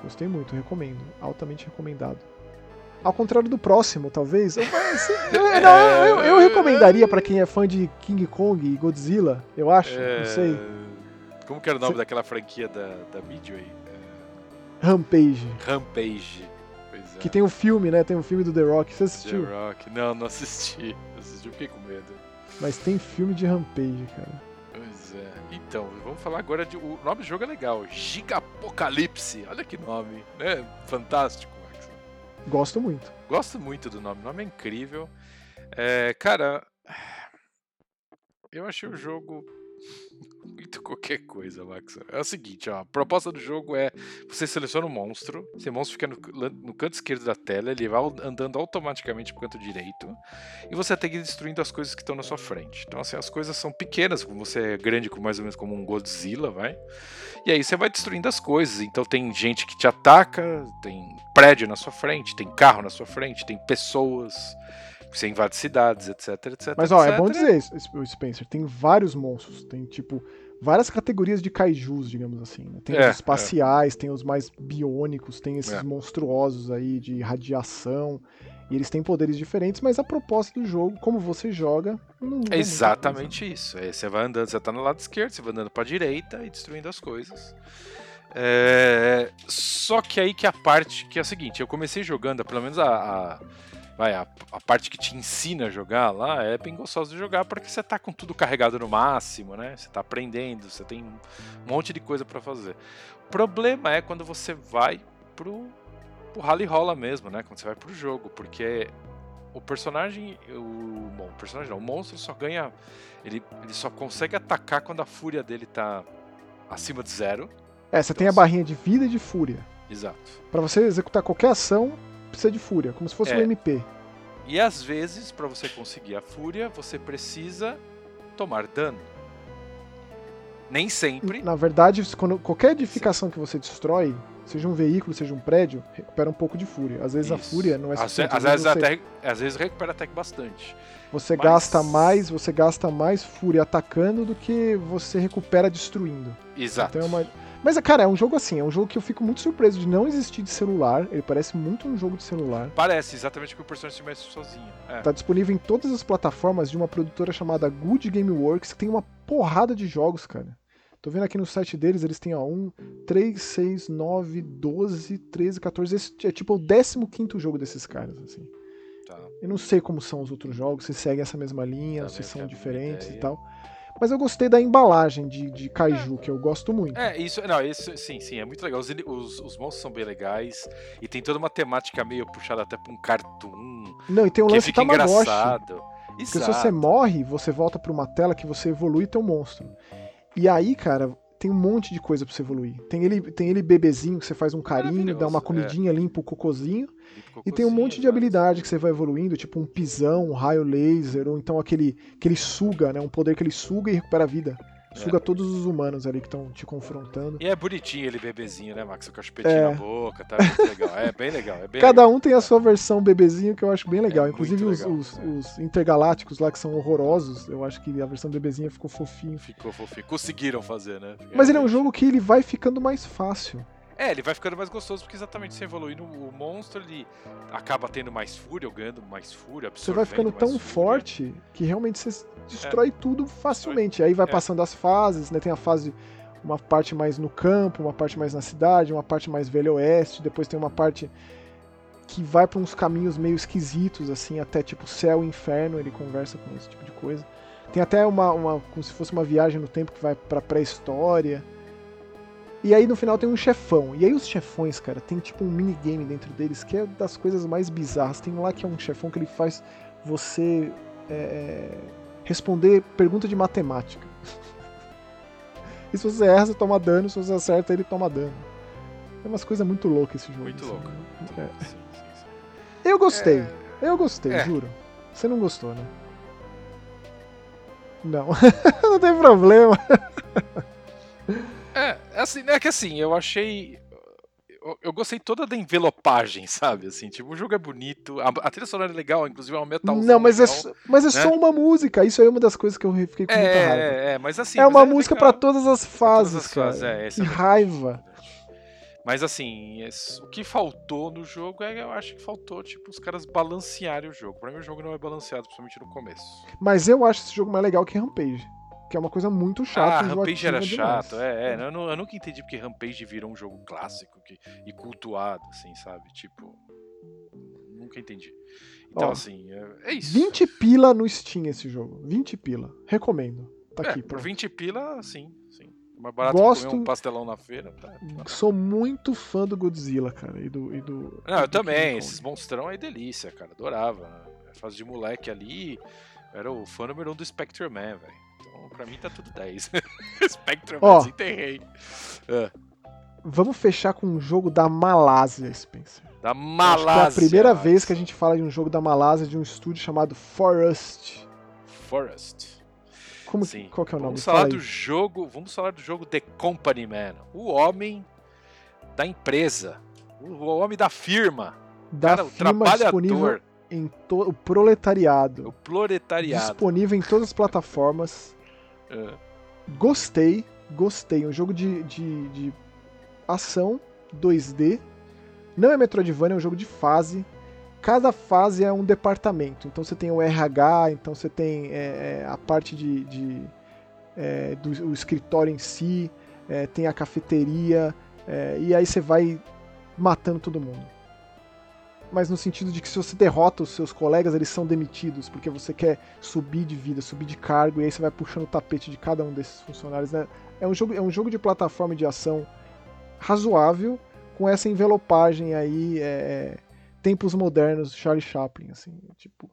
Gostei muito, recomendo. Altamente recomendado. Ao contrário do próximo, talvez. (laughs) eu- não, eu, eu recomendaria pra quem é fã de King Kong e Godzilla, eu acho. É, Não sei. Como que era o nome daquela franquia da, da Midway? Rampage. Rampage. Pois é. Que tem um filme, né? Tem um filme do The Rock. Você assistiu? The Rock. Não, não assisti. Não assisti, fiquei com medo. Mas tem filme de Rampage, cara. Pois é. Então, vamos falar agora de. O nome do jogo é legal. Giga Apocalipse. Olha que nome, né? Fantástico, Max. Gosto muito. Gosto muito do nome. O nome é incrível. É, cara. Eu achei o jogo muito qualquer coisa, Max. É o seguinte, ó, a proposta do jogo é você seleciona um monstro, esse monstro fica no, no canto esquerdo da tela, ele vai andando automaticamente pro canto direito, e você tem que ir destruindo as coisas que estão na sua frente. Então, assim, as coisas são pequenas, como você é grande, mais ou menos como um Godzilla, vai. E aí você vai destruindo as coisas. Então tem gente que te ataca, tem prédio na sua frente, tem carro na sua frente, tem pessoas. Você invade cidades, etc, etc. Mas ó, etc. é bom dizer isso, o Spencer, tem vários monstros, tem tipo várias categorias de kaijus, digamos assim. Né? Tem É, os espaciais, tem os mais biônicos, tem esses É. monstruosos aí de radiação. E eles têm poderes diferentes, mas a proposta do jogo, como você joga, não muda É exatamente isso. É, você vai andando, você tá no lado esquerdo, você vai andando pra direita e destruindo as coisas. É, Só que aí que a parte que é a seguinte, eu comecei jogando, pelo menos a, a- vai, a, a parte que te ensina a jogar lá é bem gostosa de jogar porque você tá com tudo carregado no máximo, né? Você tá aprendendo, você tem um monte de coisa pra fazer. O problema é quando você vai pro, pro rally rola mesmo, né? Quando você vai pro jogo, porque o personagem, o, bom, o personagem não, o monstro só ganha, ele, ele só consegue atacar quando a fúria dele tá acima de zero. É, você tem a barrinha de vida e de fúria. Exato. Pra você executar qualquer ação, precisa de fúria, como se fosse É. um MP. E às vezes, pra você conseguir a fúria, você precisa tomar dano. Nem sempre. Na verdade, quando, qualquer edificação que você destrói, seja um veículo, seja um prédio, recupera um pouco de fúria. Às vezes a Isso. fúria não é Às, suficiente. às às vezes você, até, às vezes recupera até que bastante. você mas- gasta mais, você gasta mais fúria atacando do que você recupera destruindo. Exato. Então é uma... Mas, cara, é um jogo assim, é um jogo que eu fico muito surpreso de não existir de celular. Ele parece muito um jogo de celular. Parece exatamente que o personagem se mexe sozinho. É. Tá disponível em todas as plataformas de uma produtora chamada Good Game Works, que tem uma porrada de jogos, cara. Tô vendo aqui no site deles, eles têm ó, 1, 3, 6, 9, 12, 13, 14. Esse é tipo o 15 jogo desses caras, assim. Tá. Eu não sei como são os outros jogos, se seguem essa mesma linha, Também se são diferentes e ideia. tal. Mas eu gostei da embalagem de, de Kaiju, que eu gosto muito. É, isso, não, isso, sim, sim, é muito legal. Os, os, os monstros são bem legais e tem toda uma temática meio puxada até pra um cartoon, Não, e tem que lance fica Tamagotchi. engraçado. Porque se Exato. você morre, você volta pra uma tela que você evolui teu monstro. E aí, cara, tem um monte de coisa pra você evoluir. Tem ele, tem ele bebezinho que você faz um carinho, dá uma é. comidinha, limpa o cocôzinho. E tem um monte de habilidade que você vai evoluindo, tipo um pisão, um raio laser, ou então aquele que ele suga, né? Um poder que ele suga e recupera a vida. Suga todos os humanos ali que estão te confrontando. E é bonitinho ele bebezinho, né, Max? Com a chupetinha É. na boca, tá muito legal. É bem legal, é bem Cada legal. um tem a sua versão bebezinho que eu acho bem legal. É Inclusive muito os, legal, os- é. os intergalácticos lá que são horrorosos, eu acho que a versão bebezinha ficou fofinho. Ficou fofinho. Conseguiram fazer, né? Mas ele é um jogo que ele vai ficando mais fácil. É, ele vai ficando mais gostoso porque exatamente você evoluindo o monstro, ele acaba tendo mais fúria, ou ganhando mais fúria, Você vai ficando tão fúria. forte que realmente você destrói tudo facilmente. Aí vai É. passando as fases, né? Tem a fase, uma parte mais no campo, uma parte mais na cidade, uma parte mais velho oeste, depois tem uma parte que vai pra uns caminhos meio esquisitos, assim, até tipo céu e inferno, ele conversa com esse tipo de coisa. Tem até uma, uma como se fosse uma viagem no tempo que vai pra pré-história. E aí no final tem um chefão. E aí os chefões, cara, tem tipo um minigame dentro deles que é das coisas mais bizarras. Tem um lá que é um chefão que ele faz você é, responder pergunta de matemática. (laughs) e se você erra, você toma dano, se você acerta, ele toma dano. É umas coisas muito loucas esse jogo. Muito assim, louco. né? Muito É. louco, sim, sim, sim. Eu gostei, É, eu gostei, É. juro. Você não gostou, né? Não, (laughs) não tem problema. (laughs) É, assim, é que assim, eu achei. Eu, eu gostei toda da envelopagem, sabe? Assim, tipo, o jogo é bonito, a, a trilha sonora é legal, inclusive é um metalzão não, mas é, legal. só- mas é só né? uma música. Isso aí é uma das coisas que eu fiquei com muita raiva. É, é, mas assim. é uma música pra legal. todas as fases, todas as cara. fases, é, essa que é raiva. é. Mas assim, o que faltou no jogo é eu acho que faltou, tipo, os caras balancearem o jogo. Pra mim o jogo não é balanceado, principalmente no começo. Mas eu acho esse jogo mais legal que Rampage. Que é uma coisa muito chata. Ah, Rampage era chato, é, é. Eu, eu, nunca entendi porque Rampage virou um jogo clássico que, e cultuado, assim, sabe? Tipo. Nunca entendi. Então, Ó, assim, é, é, isso. 20 pila no Steam esse jogo. 20 pila. Recomendo. Tá é, aqui. Por 20 pila, sim, sim. Mais barato Gosto... comer um pastelão na feira. Tá, tá. Sou muito fã do Godzilla, cara. E do. E do Não, eu do também. Esses monstrão é delícia, cara. Adorava. Fase de moleque ali. Era o fã número um do Spectre Man, velho. Então, pra mim tá tudo 10. (laughs) Spectre Man, desenterrei. É. Vamos fechar com um jogo da Malásia, Spencer. Da Malásia. é a primeira vez que a gente fala de um jogo da Malásia, de um estúdio chamado Forest. Forest. Como, Sim. Qual que é o nome? Vamos falar do jogo. Vamos falar do jogo The Company Man. O homem da empresa. O homem da firma. Da cara, firma o trabalhador. Em. O proletariado. O proletariado. Disponível em todas as plataformas. É. Gostei. Gostei. Um jogo de, de, de ação 2D. Não é Metroidvania, é um jogo de fase cada fase é um departamento. Então você tem o RH, então você tem é, é, a parte de, de é, do escritório em si, é, tem a cafeteria, é, e aí você vai matando todo mundo. Mas no sentido de que se você derrota os seus colegas, eles são demitidos, porque você quer subir de vida, subir de cargo, e aí você vai puxando o tapete de cada um desses funcionários. Né? É, um jogo, é um jogo de plataforma de ação razoável, com essa envelopagem aí é, tempos modernos Charlie Chaplin, assim, tipo.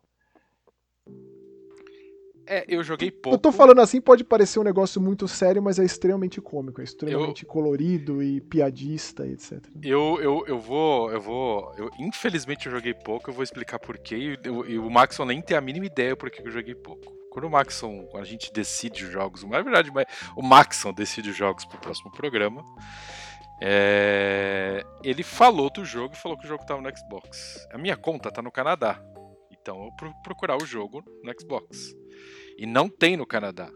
É, eu joguei pouco. Eu tô falando assim, pode parecer um negócio muito sério, mas é extremamente cômico, é extremamente eu... colorido e piadista, etc. Eu, eu, eu vou. Eu vou. Eu, infelizmente eu joguei pouco, eu vou explicar porquê. E, o Maxon nem tem a mínima ideia por que eu joguei pouco. Quando o Maxon, a gente decide os jogos, na verdade, o Maxon decide os jogos pro próximo programa. É... Ele falou do jogo e falou que o jogo estava no Xbox. A minha conta tá no Canadá. Então eu procurar o jogo no Xbox. E não tem no Canadá.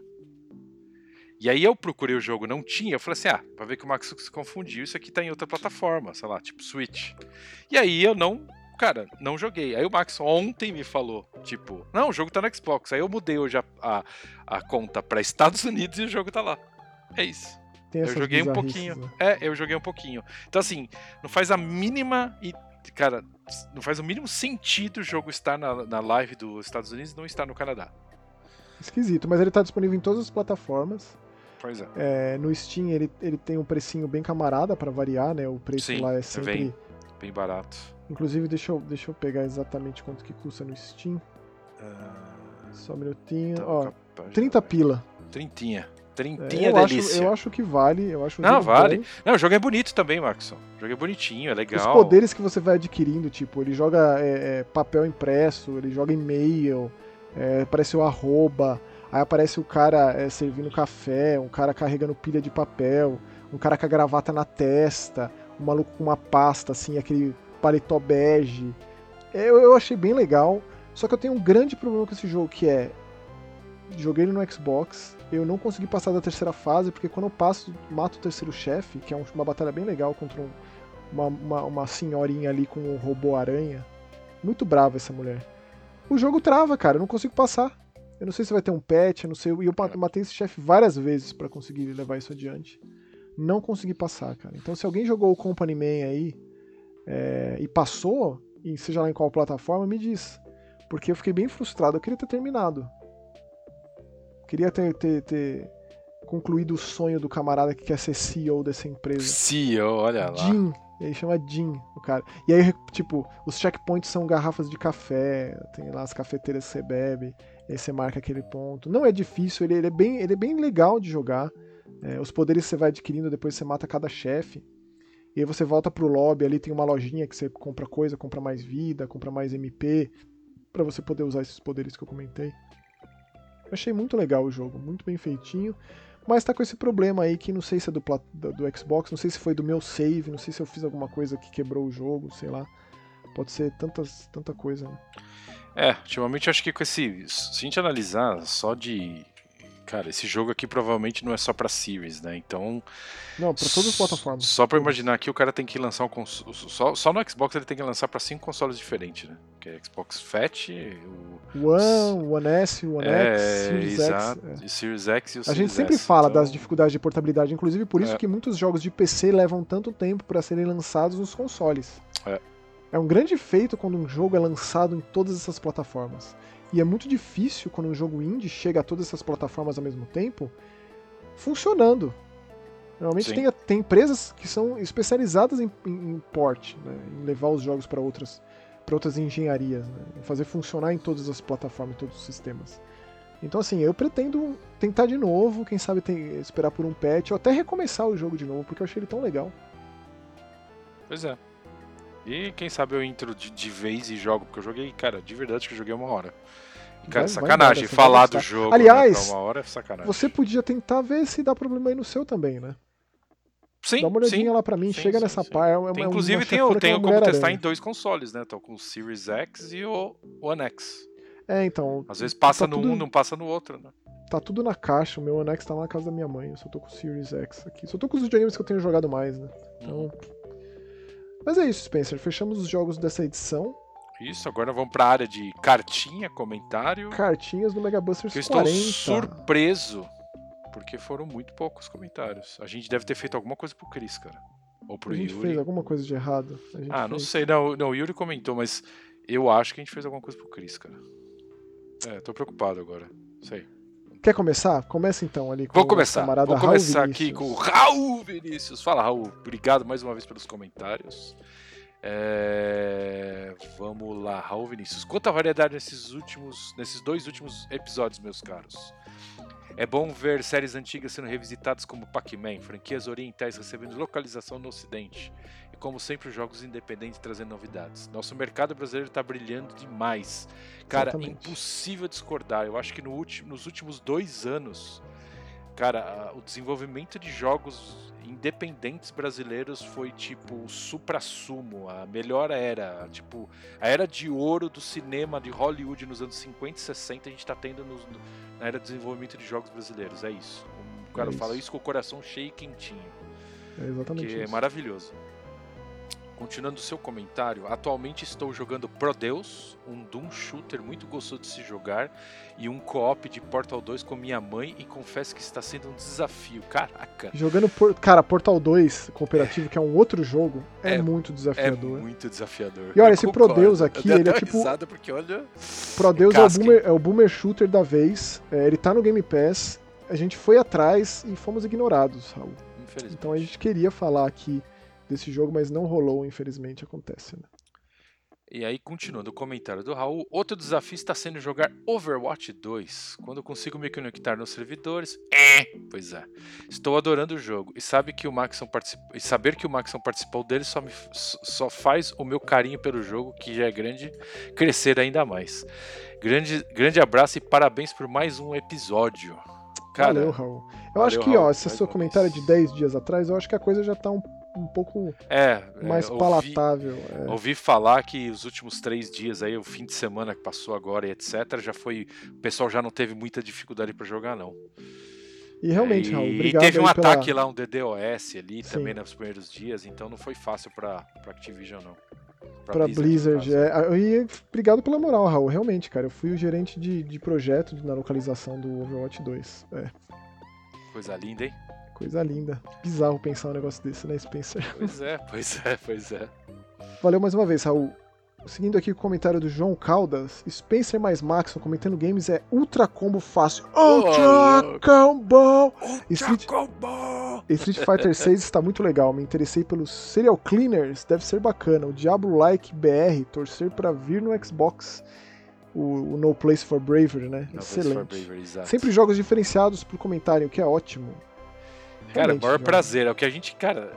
E aí eu procurei o jogo, não tinha. Eu falei assim: ah, pra ver que o Max se confundiu, isso aqui tá em outra plataforma, sei lá, tipo Switch. E aí eu não, cara, não joguei. Aí o Max ontem me falou, tipo, não, o jogo tá no Xbox. Aí eu mudei hoje a, a, a conta para Estados Unidos e o jogo tá lá. É isso. Eu joguei um pouquinho. Né? É, eu joguei um pouquinho. Então, assim, não faz a mínima. E, cara, não faz o mínimo sentido o jogo estar na, na live dos Estados Unidos e não estar no Canadá. Esquisito, mas ele tá disponível em todas as plataformas. Pois é. é no Steam ele, ele tem um precinho bem camarada para variar, né? O preço Sim, lá é sempre. Bem, bem barato. Inclusive, deixa eu, deixa eu pegar exatamente quanto que custa no Steam. Uh... Só um minutinho. Então, Ó, 30 pila. Trintinha. Trintinha é, eu delícia. Acho, eu acho que vale. Eu acho um Não, vale. Bom. Não, o jogo é bonito também, Maxon. O jogo é bonitinho, é legal. Os poderes que você vai adquirindo, tipo, ele joga é, é, papel impresso, ele joga e-mail, é, aparece o arroba, aí aparece o cara é, servindo café, um cara carregando pilha de papel, um cara com a gravata na testa, um maluco com uma pasta, assim, aquele paletó bege. É, eu, eu achei bem legal. Só que eu tenho um grande problema com esse jogo, que é. Joguei ele no Xbox, eu não consegui passar da terceira fase, porque quando eu passo, mato o terceiro chefe, que é uma batalha bem legal contra um, uma, uma, uma, senhorinha ali com um robô aranha. Muito brava essa mulher. O jogo trava, cara, eu não consigo passar. Eu não sei se vai ter um patch, eu não sei. E eu matei esse chefe várias vezes para conseguir levar isso adiante. Não consegui passar, cara. Então se alguém jogou o Company Man aí é, e passou, e seja lá em qual plataforma, me diz. Porque eu fiquei bem frustrado, eu queria ter terminado. Queria ter, ter, ter, concluído o sonho do camarada que quer ser CEO dessa empresa. CEO, olha lá. Jim. Ele chama Jim, o cara. E aí, tipo, os checkpoints são garrafas de café, tem lá as cafeteiras que você bebe, aí você marca aquele ponto. Não é difícil, ele, ele é, bem, ele é bem legal de jogar. É, os poderes você vai adquirindo, depois você mata cada chefe. E aí você volta pro lobby, ali tem uma lojinha que você compra coisa, compra mais vida, compra mais MP, para você poder usar esses poderes que eu comentei. Eu achei muito legal o jogo, muito bem feitinho. Mas tá com esse problema aí que não sei se é do, do, Xbox, não sei se foi do meu save, não sei se eu fiz alguma coisa que quebrou o jogo, sei lá. Pode ser tantas, tanta coisa, né? É, ultimamente acho que com esse. Se a gente analisar só de Cara, esse jogo aqui provavelmente não é só pra Series, né? Então. Não, pra todas as plataformas. Só pra imaginar aqui, o cara tem que lançar um console. Só, só no Xbox ele tem que lançar pra cinco consoles diferentes, né? Que é Xbox Fat, o. One, One S, One é, X, Series exato, X. é. Series X e o A Series gente sempre S, fala então- das dificuldades de portabilidade, inclusive por isso É. que muitos jogos de PC levam tanto tempo para serem lançados nos consoles. É. É um grande feito quando um jogo é lançado em todas essas plataformas. E é muito difícil quando um jogo indie chega a todas essas plataformas ao mesmo tempo, funcionando. Normalmente tem, tem empresas que são especializadas em, em, em port, né, em levar os jogos para outras, pra outras engenharias, né, em fazer funcionar em todas as plataformas, em todos os sistemas. Então, assim, eu pretendo tentar de novo, quem sabe tem- esperar por um patch, ou até recomeçar o jogo de novo, porque eu achei ele tão legal. Pois é. E quem sabe eu entro de, de vez e jogo, porque eu joguei, cara, de verdade que eu joguei uma hora. E, cara, Vai- vai sacanagem, embora, vai falar do jogo Aliás, né, uma hora é sacanagem. Você podia tentar ver se dá problema aí no seu também, né? Sim, Dá uma olhadinha sim. lá pra mim, Sim, chega sim, nessa par. É uma, Tem, uma inclusive tem, chefona o- que é como testar Mulher-Aranha. em dois consoles, né? Tô com o Series X e o One X. É, então. Às vezes passa tá no tudo- um, não passa no outro, né? Tá tudo na caixa, o meu One X tá lá na casa da minha mãe. Eu só tô com o Series X aqui. Só tô com os videogames que eu tenho jogado mais, né? Então. Mas é isso, Spencer. Fechamos os jogos dessa edição. Isso, agora vamos pra área de cartinha, comentário. Cartinhas do Mega Busters Que eu estou 40. surpreso, porque foram muito poucos comentários. A gente deve ter feito alguma coisa pro Chris, cara. Ou pro A gente Yuri. fez alguma coisa de errado. A Ah, não fez. sei, não, não, o Yuri comentou, mas eu acho que a gente fez alguma coisa pro Chris, cara. É, tô preocupado agora. Sei. Quer começar? Começa então ali com Vou o começar. camarada Vou começar aqui com o Raul Vinícius. Fala, Raul. Obrigado mais uma vez pelos comentários. É, Vamos lá, Raul Vinícius. Quanta variedade nesses últimos, nesses dois últimos episódios, meus caros. É bom ver séries antigas sendo revisitadas como Pac-Man, franquias orientais recebendo localização no ocidente. E como sempre, jogos independentes trazendo novidades. Nosso mercado brasileiro está brilhando demais. Cara, Exatamente. impossível discordar. Eu acho que no último- nos últimos dois anos, cara, o desenvolvimento de jogos independentes brasileiros foi tipo o supra-sumo, a melhor era, tipo, a era de ouro do cinema de Hollywood nos anos 50 e 60 a gente tá tendo nos- na era de desenvolvimento de jogos brasileiros, é isso. O cara É fala isso. isso com o coração cheio e quentinho. É exatamente Que é isso. maravilhoso. Continuando o seu comentário, atualmente estou jogando Pro Deus, um Doom shooter muito gostoso de se jogar, e um co-op de Portal 2 com minha mãe, e confesso que está sendo um desafio. Caraca, Jogando por... Cara, Portal 2 cooperativo, que é um outro jogo, é, É- muito é desafiador. muito desafiador. E olha, Eu esse concordo. Prodeus aqui, ele é tipo- porque olha. Pro Deus é o, boomer, é o boomer shooter da vez. É, ele tá no Game Pass. A gente foi atrás e fomos ignorados, Raul. Infelizmente. Então a gente queria falar aqui desse jogo, mas não rolou, infelizmente acontece. Né? E aí, continuando o comentário do Raul, outro desafio está sendo jogar Overwatch 2. Quando eu consigo me conectar nos servidores. É, pois é. Estou adorando o jogo. E sabe que o Maxon particip... e saber que o Maxon participou dele só, me... só faz o meu carinho pelo jogo, que já é grande, crescer ainda mais. Grande, grande abraço e parabéns por mais um episódio. Cara, Valeu, Raul. Eu valeu, acho que, Raul, ó, esse seu comentário de 10 dias atrás, eu acho que a coisa já tá um, um pouco é, é, mais ouvi- palatável. é. Ouvi falar que os últimos três dias aí, o fim de semana que passou agora e etc, já foi. O pessoal já não teve muita dificuldade pra jogar, não. E realmente, e, Raul, e obrigado teve um pela- ataque lá, um DDoS ali Sim. também nos primeiros dias, então não foi fácil pra, pra Activision, não. Pra Blizzard. caso. é. E obrigado pela moral, Raul. Realmente, cara. Eu fui o gerente de, de projeto na localização do Overwatch 2. É, Coisa linda, hein? Coisa linda. Bizarro pensar um negócio desse, né, Spencer? (laughs) Pois é, pois é, pois é. Valeu mais uma vez, Raul. Seguindo aqui o comentário do João Caldas, Spencer mais Maxon comentando games é ultra combo fácil. Ultra combo! Street, Jacobo! Street Fighter (laughs) 6 está muito legal. Me interessei pelos Serial Cleaners, deve ser bacana. O Diablo Like BR, torcer pra vir no Xbox. O, o No Place for Bravery, né? Não, Excelente. for Bravery. Sempre jogos diferenciados pro comentário, o que é ótimo. Cara, Realmente, maior prazer, é o que a gente, cara.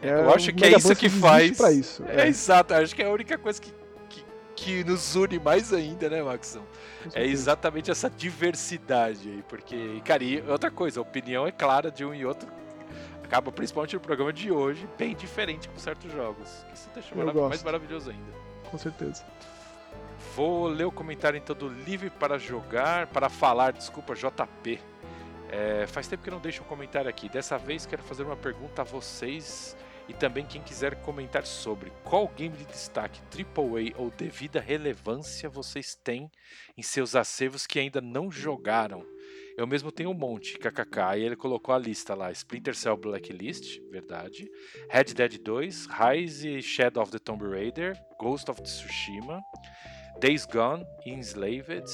É, eu acho o que é isso que faz. isso. É, é, exato, acho que é a única coisa que, que, que nos une mais ainda, né, Maxão? É exatamente essa diversidade aí, porque, cara, e outra coisa, a opinião é clara de um e outro. Acaba, principalmente no programa de hoje, bem diferente com certos jogos. que Isso deixa marav- gosto. mais maravilhoso ainda. Com certeza. Vou ler o comentário então do Livre para Jogar, para falar, desculpa, JP. É, faz tempo que não deixo um comentário aqui. Dessa vez quero fazer uma pergunta a vocês e também quem quiser comentar sobre qual game de destaque AAA ou devida relevância vocês têm em seus acervos que ainda não jogaram. Eu mesmo tenho um monte, kkk. E ele colocou a lista lá: Splinter Cell Blacklist, verdade. Red Dead 2, Rise Shadow of the Tomb Raider, Ghost of Tsushima, Days Gone, Enslaved,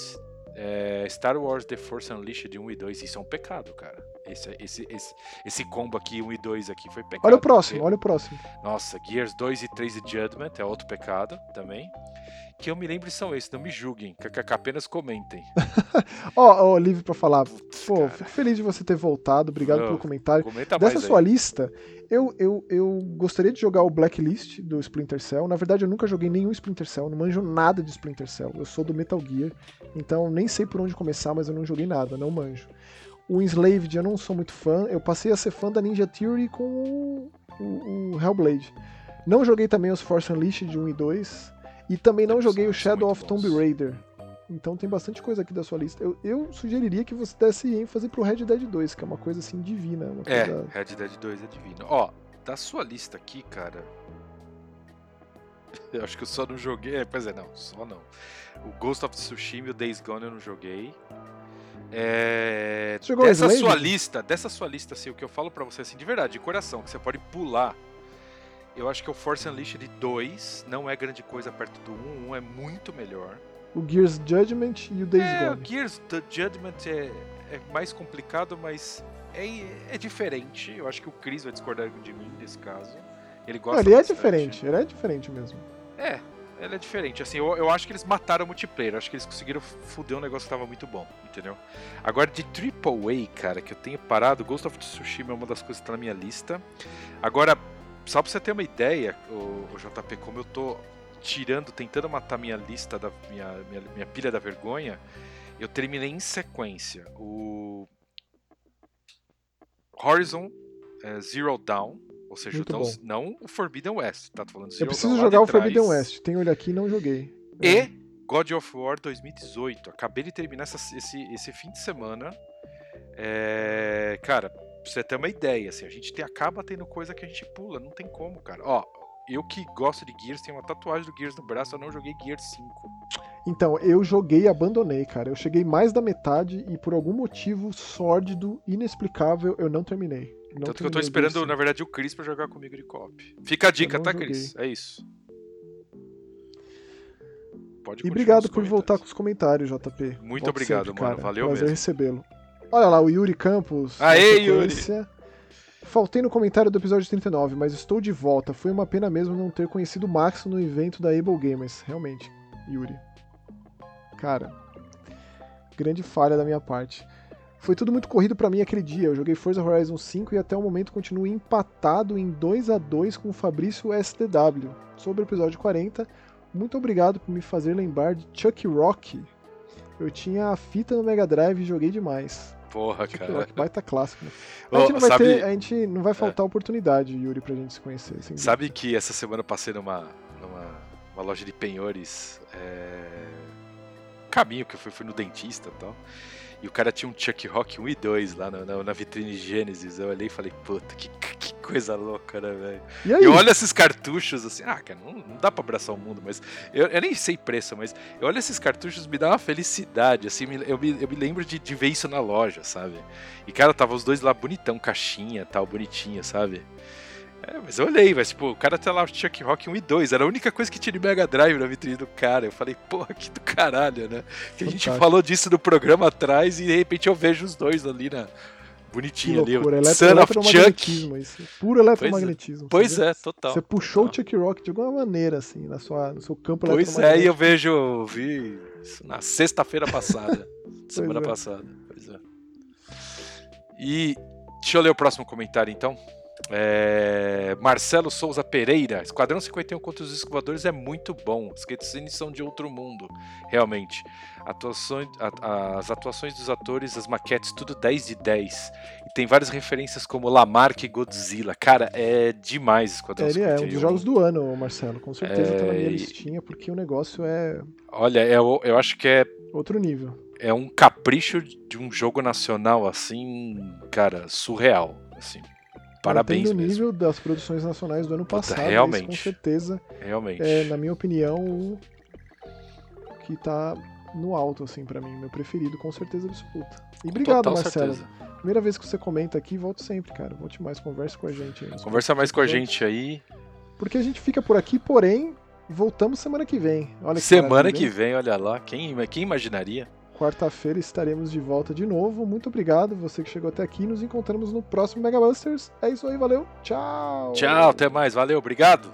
é, Star Wars The Force Unleashed 1 e 2. Isso é um pecado, cara. Esse, esse, esse, esse combo aqui, 1 e 2 aqui, foi pecado. Olha o próximo, olha o próximo. Nossa, Gears 2 e 3 e Judgment é outro pecado também. Que eu me lembro são esses, não me julguem, kkk, apenas comentem. (laughs) Ó, oh, oh, livre pra falar. Pô, fico feliz de você ter voltado, obrigado pelo comentário. Dessa sua aí. lista, eu, eu, eu gostaria de jogar o Blacklist do Splinter Cell. Na verdade, eu nunca joguei nenhum Splinter Cell, não manjo nada de Splinter Cell. Eu sou do Metal Gear, então nem sei por onde começar, mas eu não joguei nada, não manjo. O Enslaved eu não sou muito fã. Eu passei a ser fã da Ninja Theory com o, o, o Hellblade. Não joguei também os Force Unleashed 1 e 2. E também não joguei o Shadow of Tomb Raider. Então tem bastante coisa aqui da sua lista. Eu, eu sugeriria que você desse ênfase pro Red Dead 2, que é uma coisa assim divina. é, coisa... Red Dead 2 é divino. Ó, da sua lista aqui, cara. (laughs) Eu acho que eu só não joguei. É, pois é, não, só não. O Ghost of Tsushima e o Days Gone eu não joguei. É, dessa sua lista, dessa sua lista, assim, o que eu falo para você, assim, de verdade, de coração, que você pode pular. Eu acho que o Force Unleashed 2 não é grande coisa perto do 1, o 1 é muito melhor. O Gears Judgment e o Days é, Gone. O Gears Judgment é, é mais complicado, mas é, é diferente. Eu acho que o Chris vai discordar de mim nesse caso. Ele gosta Não, ele é diferente, ele é diferente mesmo. É, ela é diferente. Assim, eu, eu acho que eles mataram o multiplayer. Eu acho que eles conseguiram fuder um negócio que tava muito bom, entendeu? Agora, de AAA, cara, que eu tenho parado, Ghost of Tsushima é uma das coisas que tá na minha lista. Agora, só pra você ter uma ideia, o, o JP, como eu tô tirando, tentando matar minha lista, da minha, minha, minha pilha da vergonha, eu terminei em sequência o Horizon é, Zero Dawn, ou seja, então, não o Forbidden West, tá falando Eu preciso jogar o Forbidden West, tenho ele aqui e não joguei. E é. God of War 2018. Acabei de terminar essa, esse, esse fim de semana. É, cara, pra você ter uma ideia, assim, a gente tem, acaba tendo coisa que a gente pula, não tem como, cara. Ó, eu que gosto de Gears, tenho uma tatuagem do Gears no braço, eu não joguei Gears 5. Então, eu joguei e abandonei, cara. Eu cheguei mais da metade e por algum motivo sórdido, inexplicável, eu não terminei. Não Tanto que eu tô esperando, na verdade, o Chris pra jogar comigo de cop. Fica a dica, tá, joguei. Cris? É isso. Pode e obrigado por voltar com os comentários, JP. Muito obrigado, sempre, mano. Cara. Valeu Prazer mesmo. recebê-lo. Olha lá, o Yuri Campos. Aê, Yuri! Faltei no comentário do episódio 39, mas estou de volta. Foi uma pena mesmo não ter conhecido o Max no evento da Able Gamers. Realmente, Yuri. Cara, grande falha da minha parte. Foi tudo muito corrido para mim aquele dia. Eu joguei Forza Horizon 5 e até o momento continuo empatado em 2 a 2 com o Fabrício STW. Sobre o episódio 40, muito obrigado por me fazer lembrar de Chuck Rock. Eu tinha a fita no Mega Drive e joguei demais. Porra, Chuck cara. Rock, baita clássico. Né? A, gente não vai sabe... ter, a gente não vai faltar é. oportunidade, Yuri, pra gente se conhecer. Sabe que essa semana eu passei numa, numa loja de penhores. É... Caminho que eu fui, fui no dentista e tal. E o cara tinha um Chuck Rock 1 e 2 lá na, na, na vitrine Gênesis. Eu olhei e falei, puta, que, que coisa louca, né, velho? E, olha esses cartuchos assim, ah, cara, não, não dá pra abraçar o mundo, mas eu, eu, nem sei preço, mas eu olho esses cartuchos me dá uma felicidade, assim, eu me, eu me lembro de, de ver isso na loja, sabe? E, cara, tava os dois lá bonitão, caixinha tal, bonitinha, sabe? É, mas eu olhei, mas, tipo, o cara tá lá, Chuck Rock 1 e 2, era a única coisa que tinha de Mega Drive na vitrine do cara. Eu falei, porra, que do caralho, né? Que a gente falou disso no programa atrás e de repente eu vejo os dois ali na. Bonitinho ali, o Son of Chuck. Isso. Puro eletromagnetismo. Pois, é, pois é, total. Você puxou total. o Chuck Rock de alguma maneira, assim, na sua, no seu campo Pois é, e eu vejo, eu vi na sexta-feira passada, (laughs) semana é. passada. Pois é. E deixa eu ler o próximo comentário então. É... Marcelo Souza Pereira, Esquadrão 51 contra os Escovadores é muito bom. As cutscenes são de outro mundo, realmente. Atuações, a, as atuações dos atores, as maquetes, tudo 10 de 10. E tem várias referências como Lamarck e Godzilla. Cara, é demais Esquadrão é, Ele 51. é um dos jogos do ano, Marcelo. Com certeza é... tá na minha listinha, porque o negócio é. Olha, eu, eu acho que é. Outro nível. é um capricho de um jogo nacional assim, cara, surreal, assim. Parabéns Mantendo o mesmo. nível das produções nacionais do ano passado. esse, realmente. com certeza, Realmente. é, na minha opinião, o que tá no alto, assim, pra mim. Meu preferido, com certeza absoluta. E Com obrigado, Marcelo. certeza. Primeira vez que você comenta aqui, volte sempre, cara. Volte mais, converse com a gente. aí Conversa mais com a gente aí. Porque a gente fica por aqui, porém, voltamos semana que vem. Olha que Semana que hein? vem, olha lá. Quem, quem imaginaria? Quarta-feira estaremos de volta de novo. Muito obrigado, você que chegou até aqui. Nos encontramos no próximo Mega Busters. É isso aí, valeu. Tchau. Tchau, até mais. Valeu, obrigado.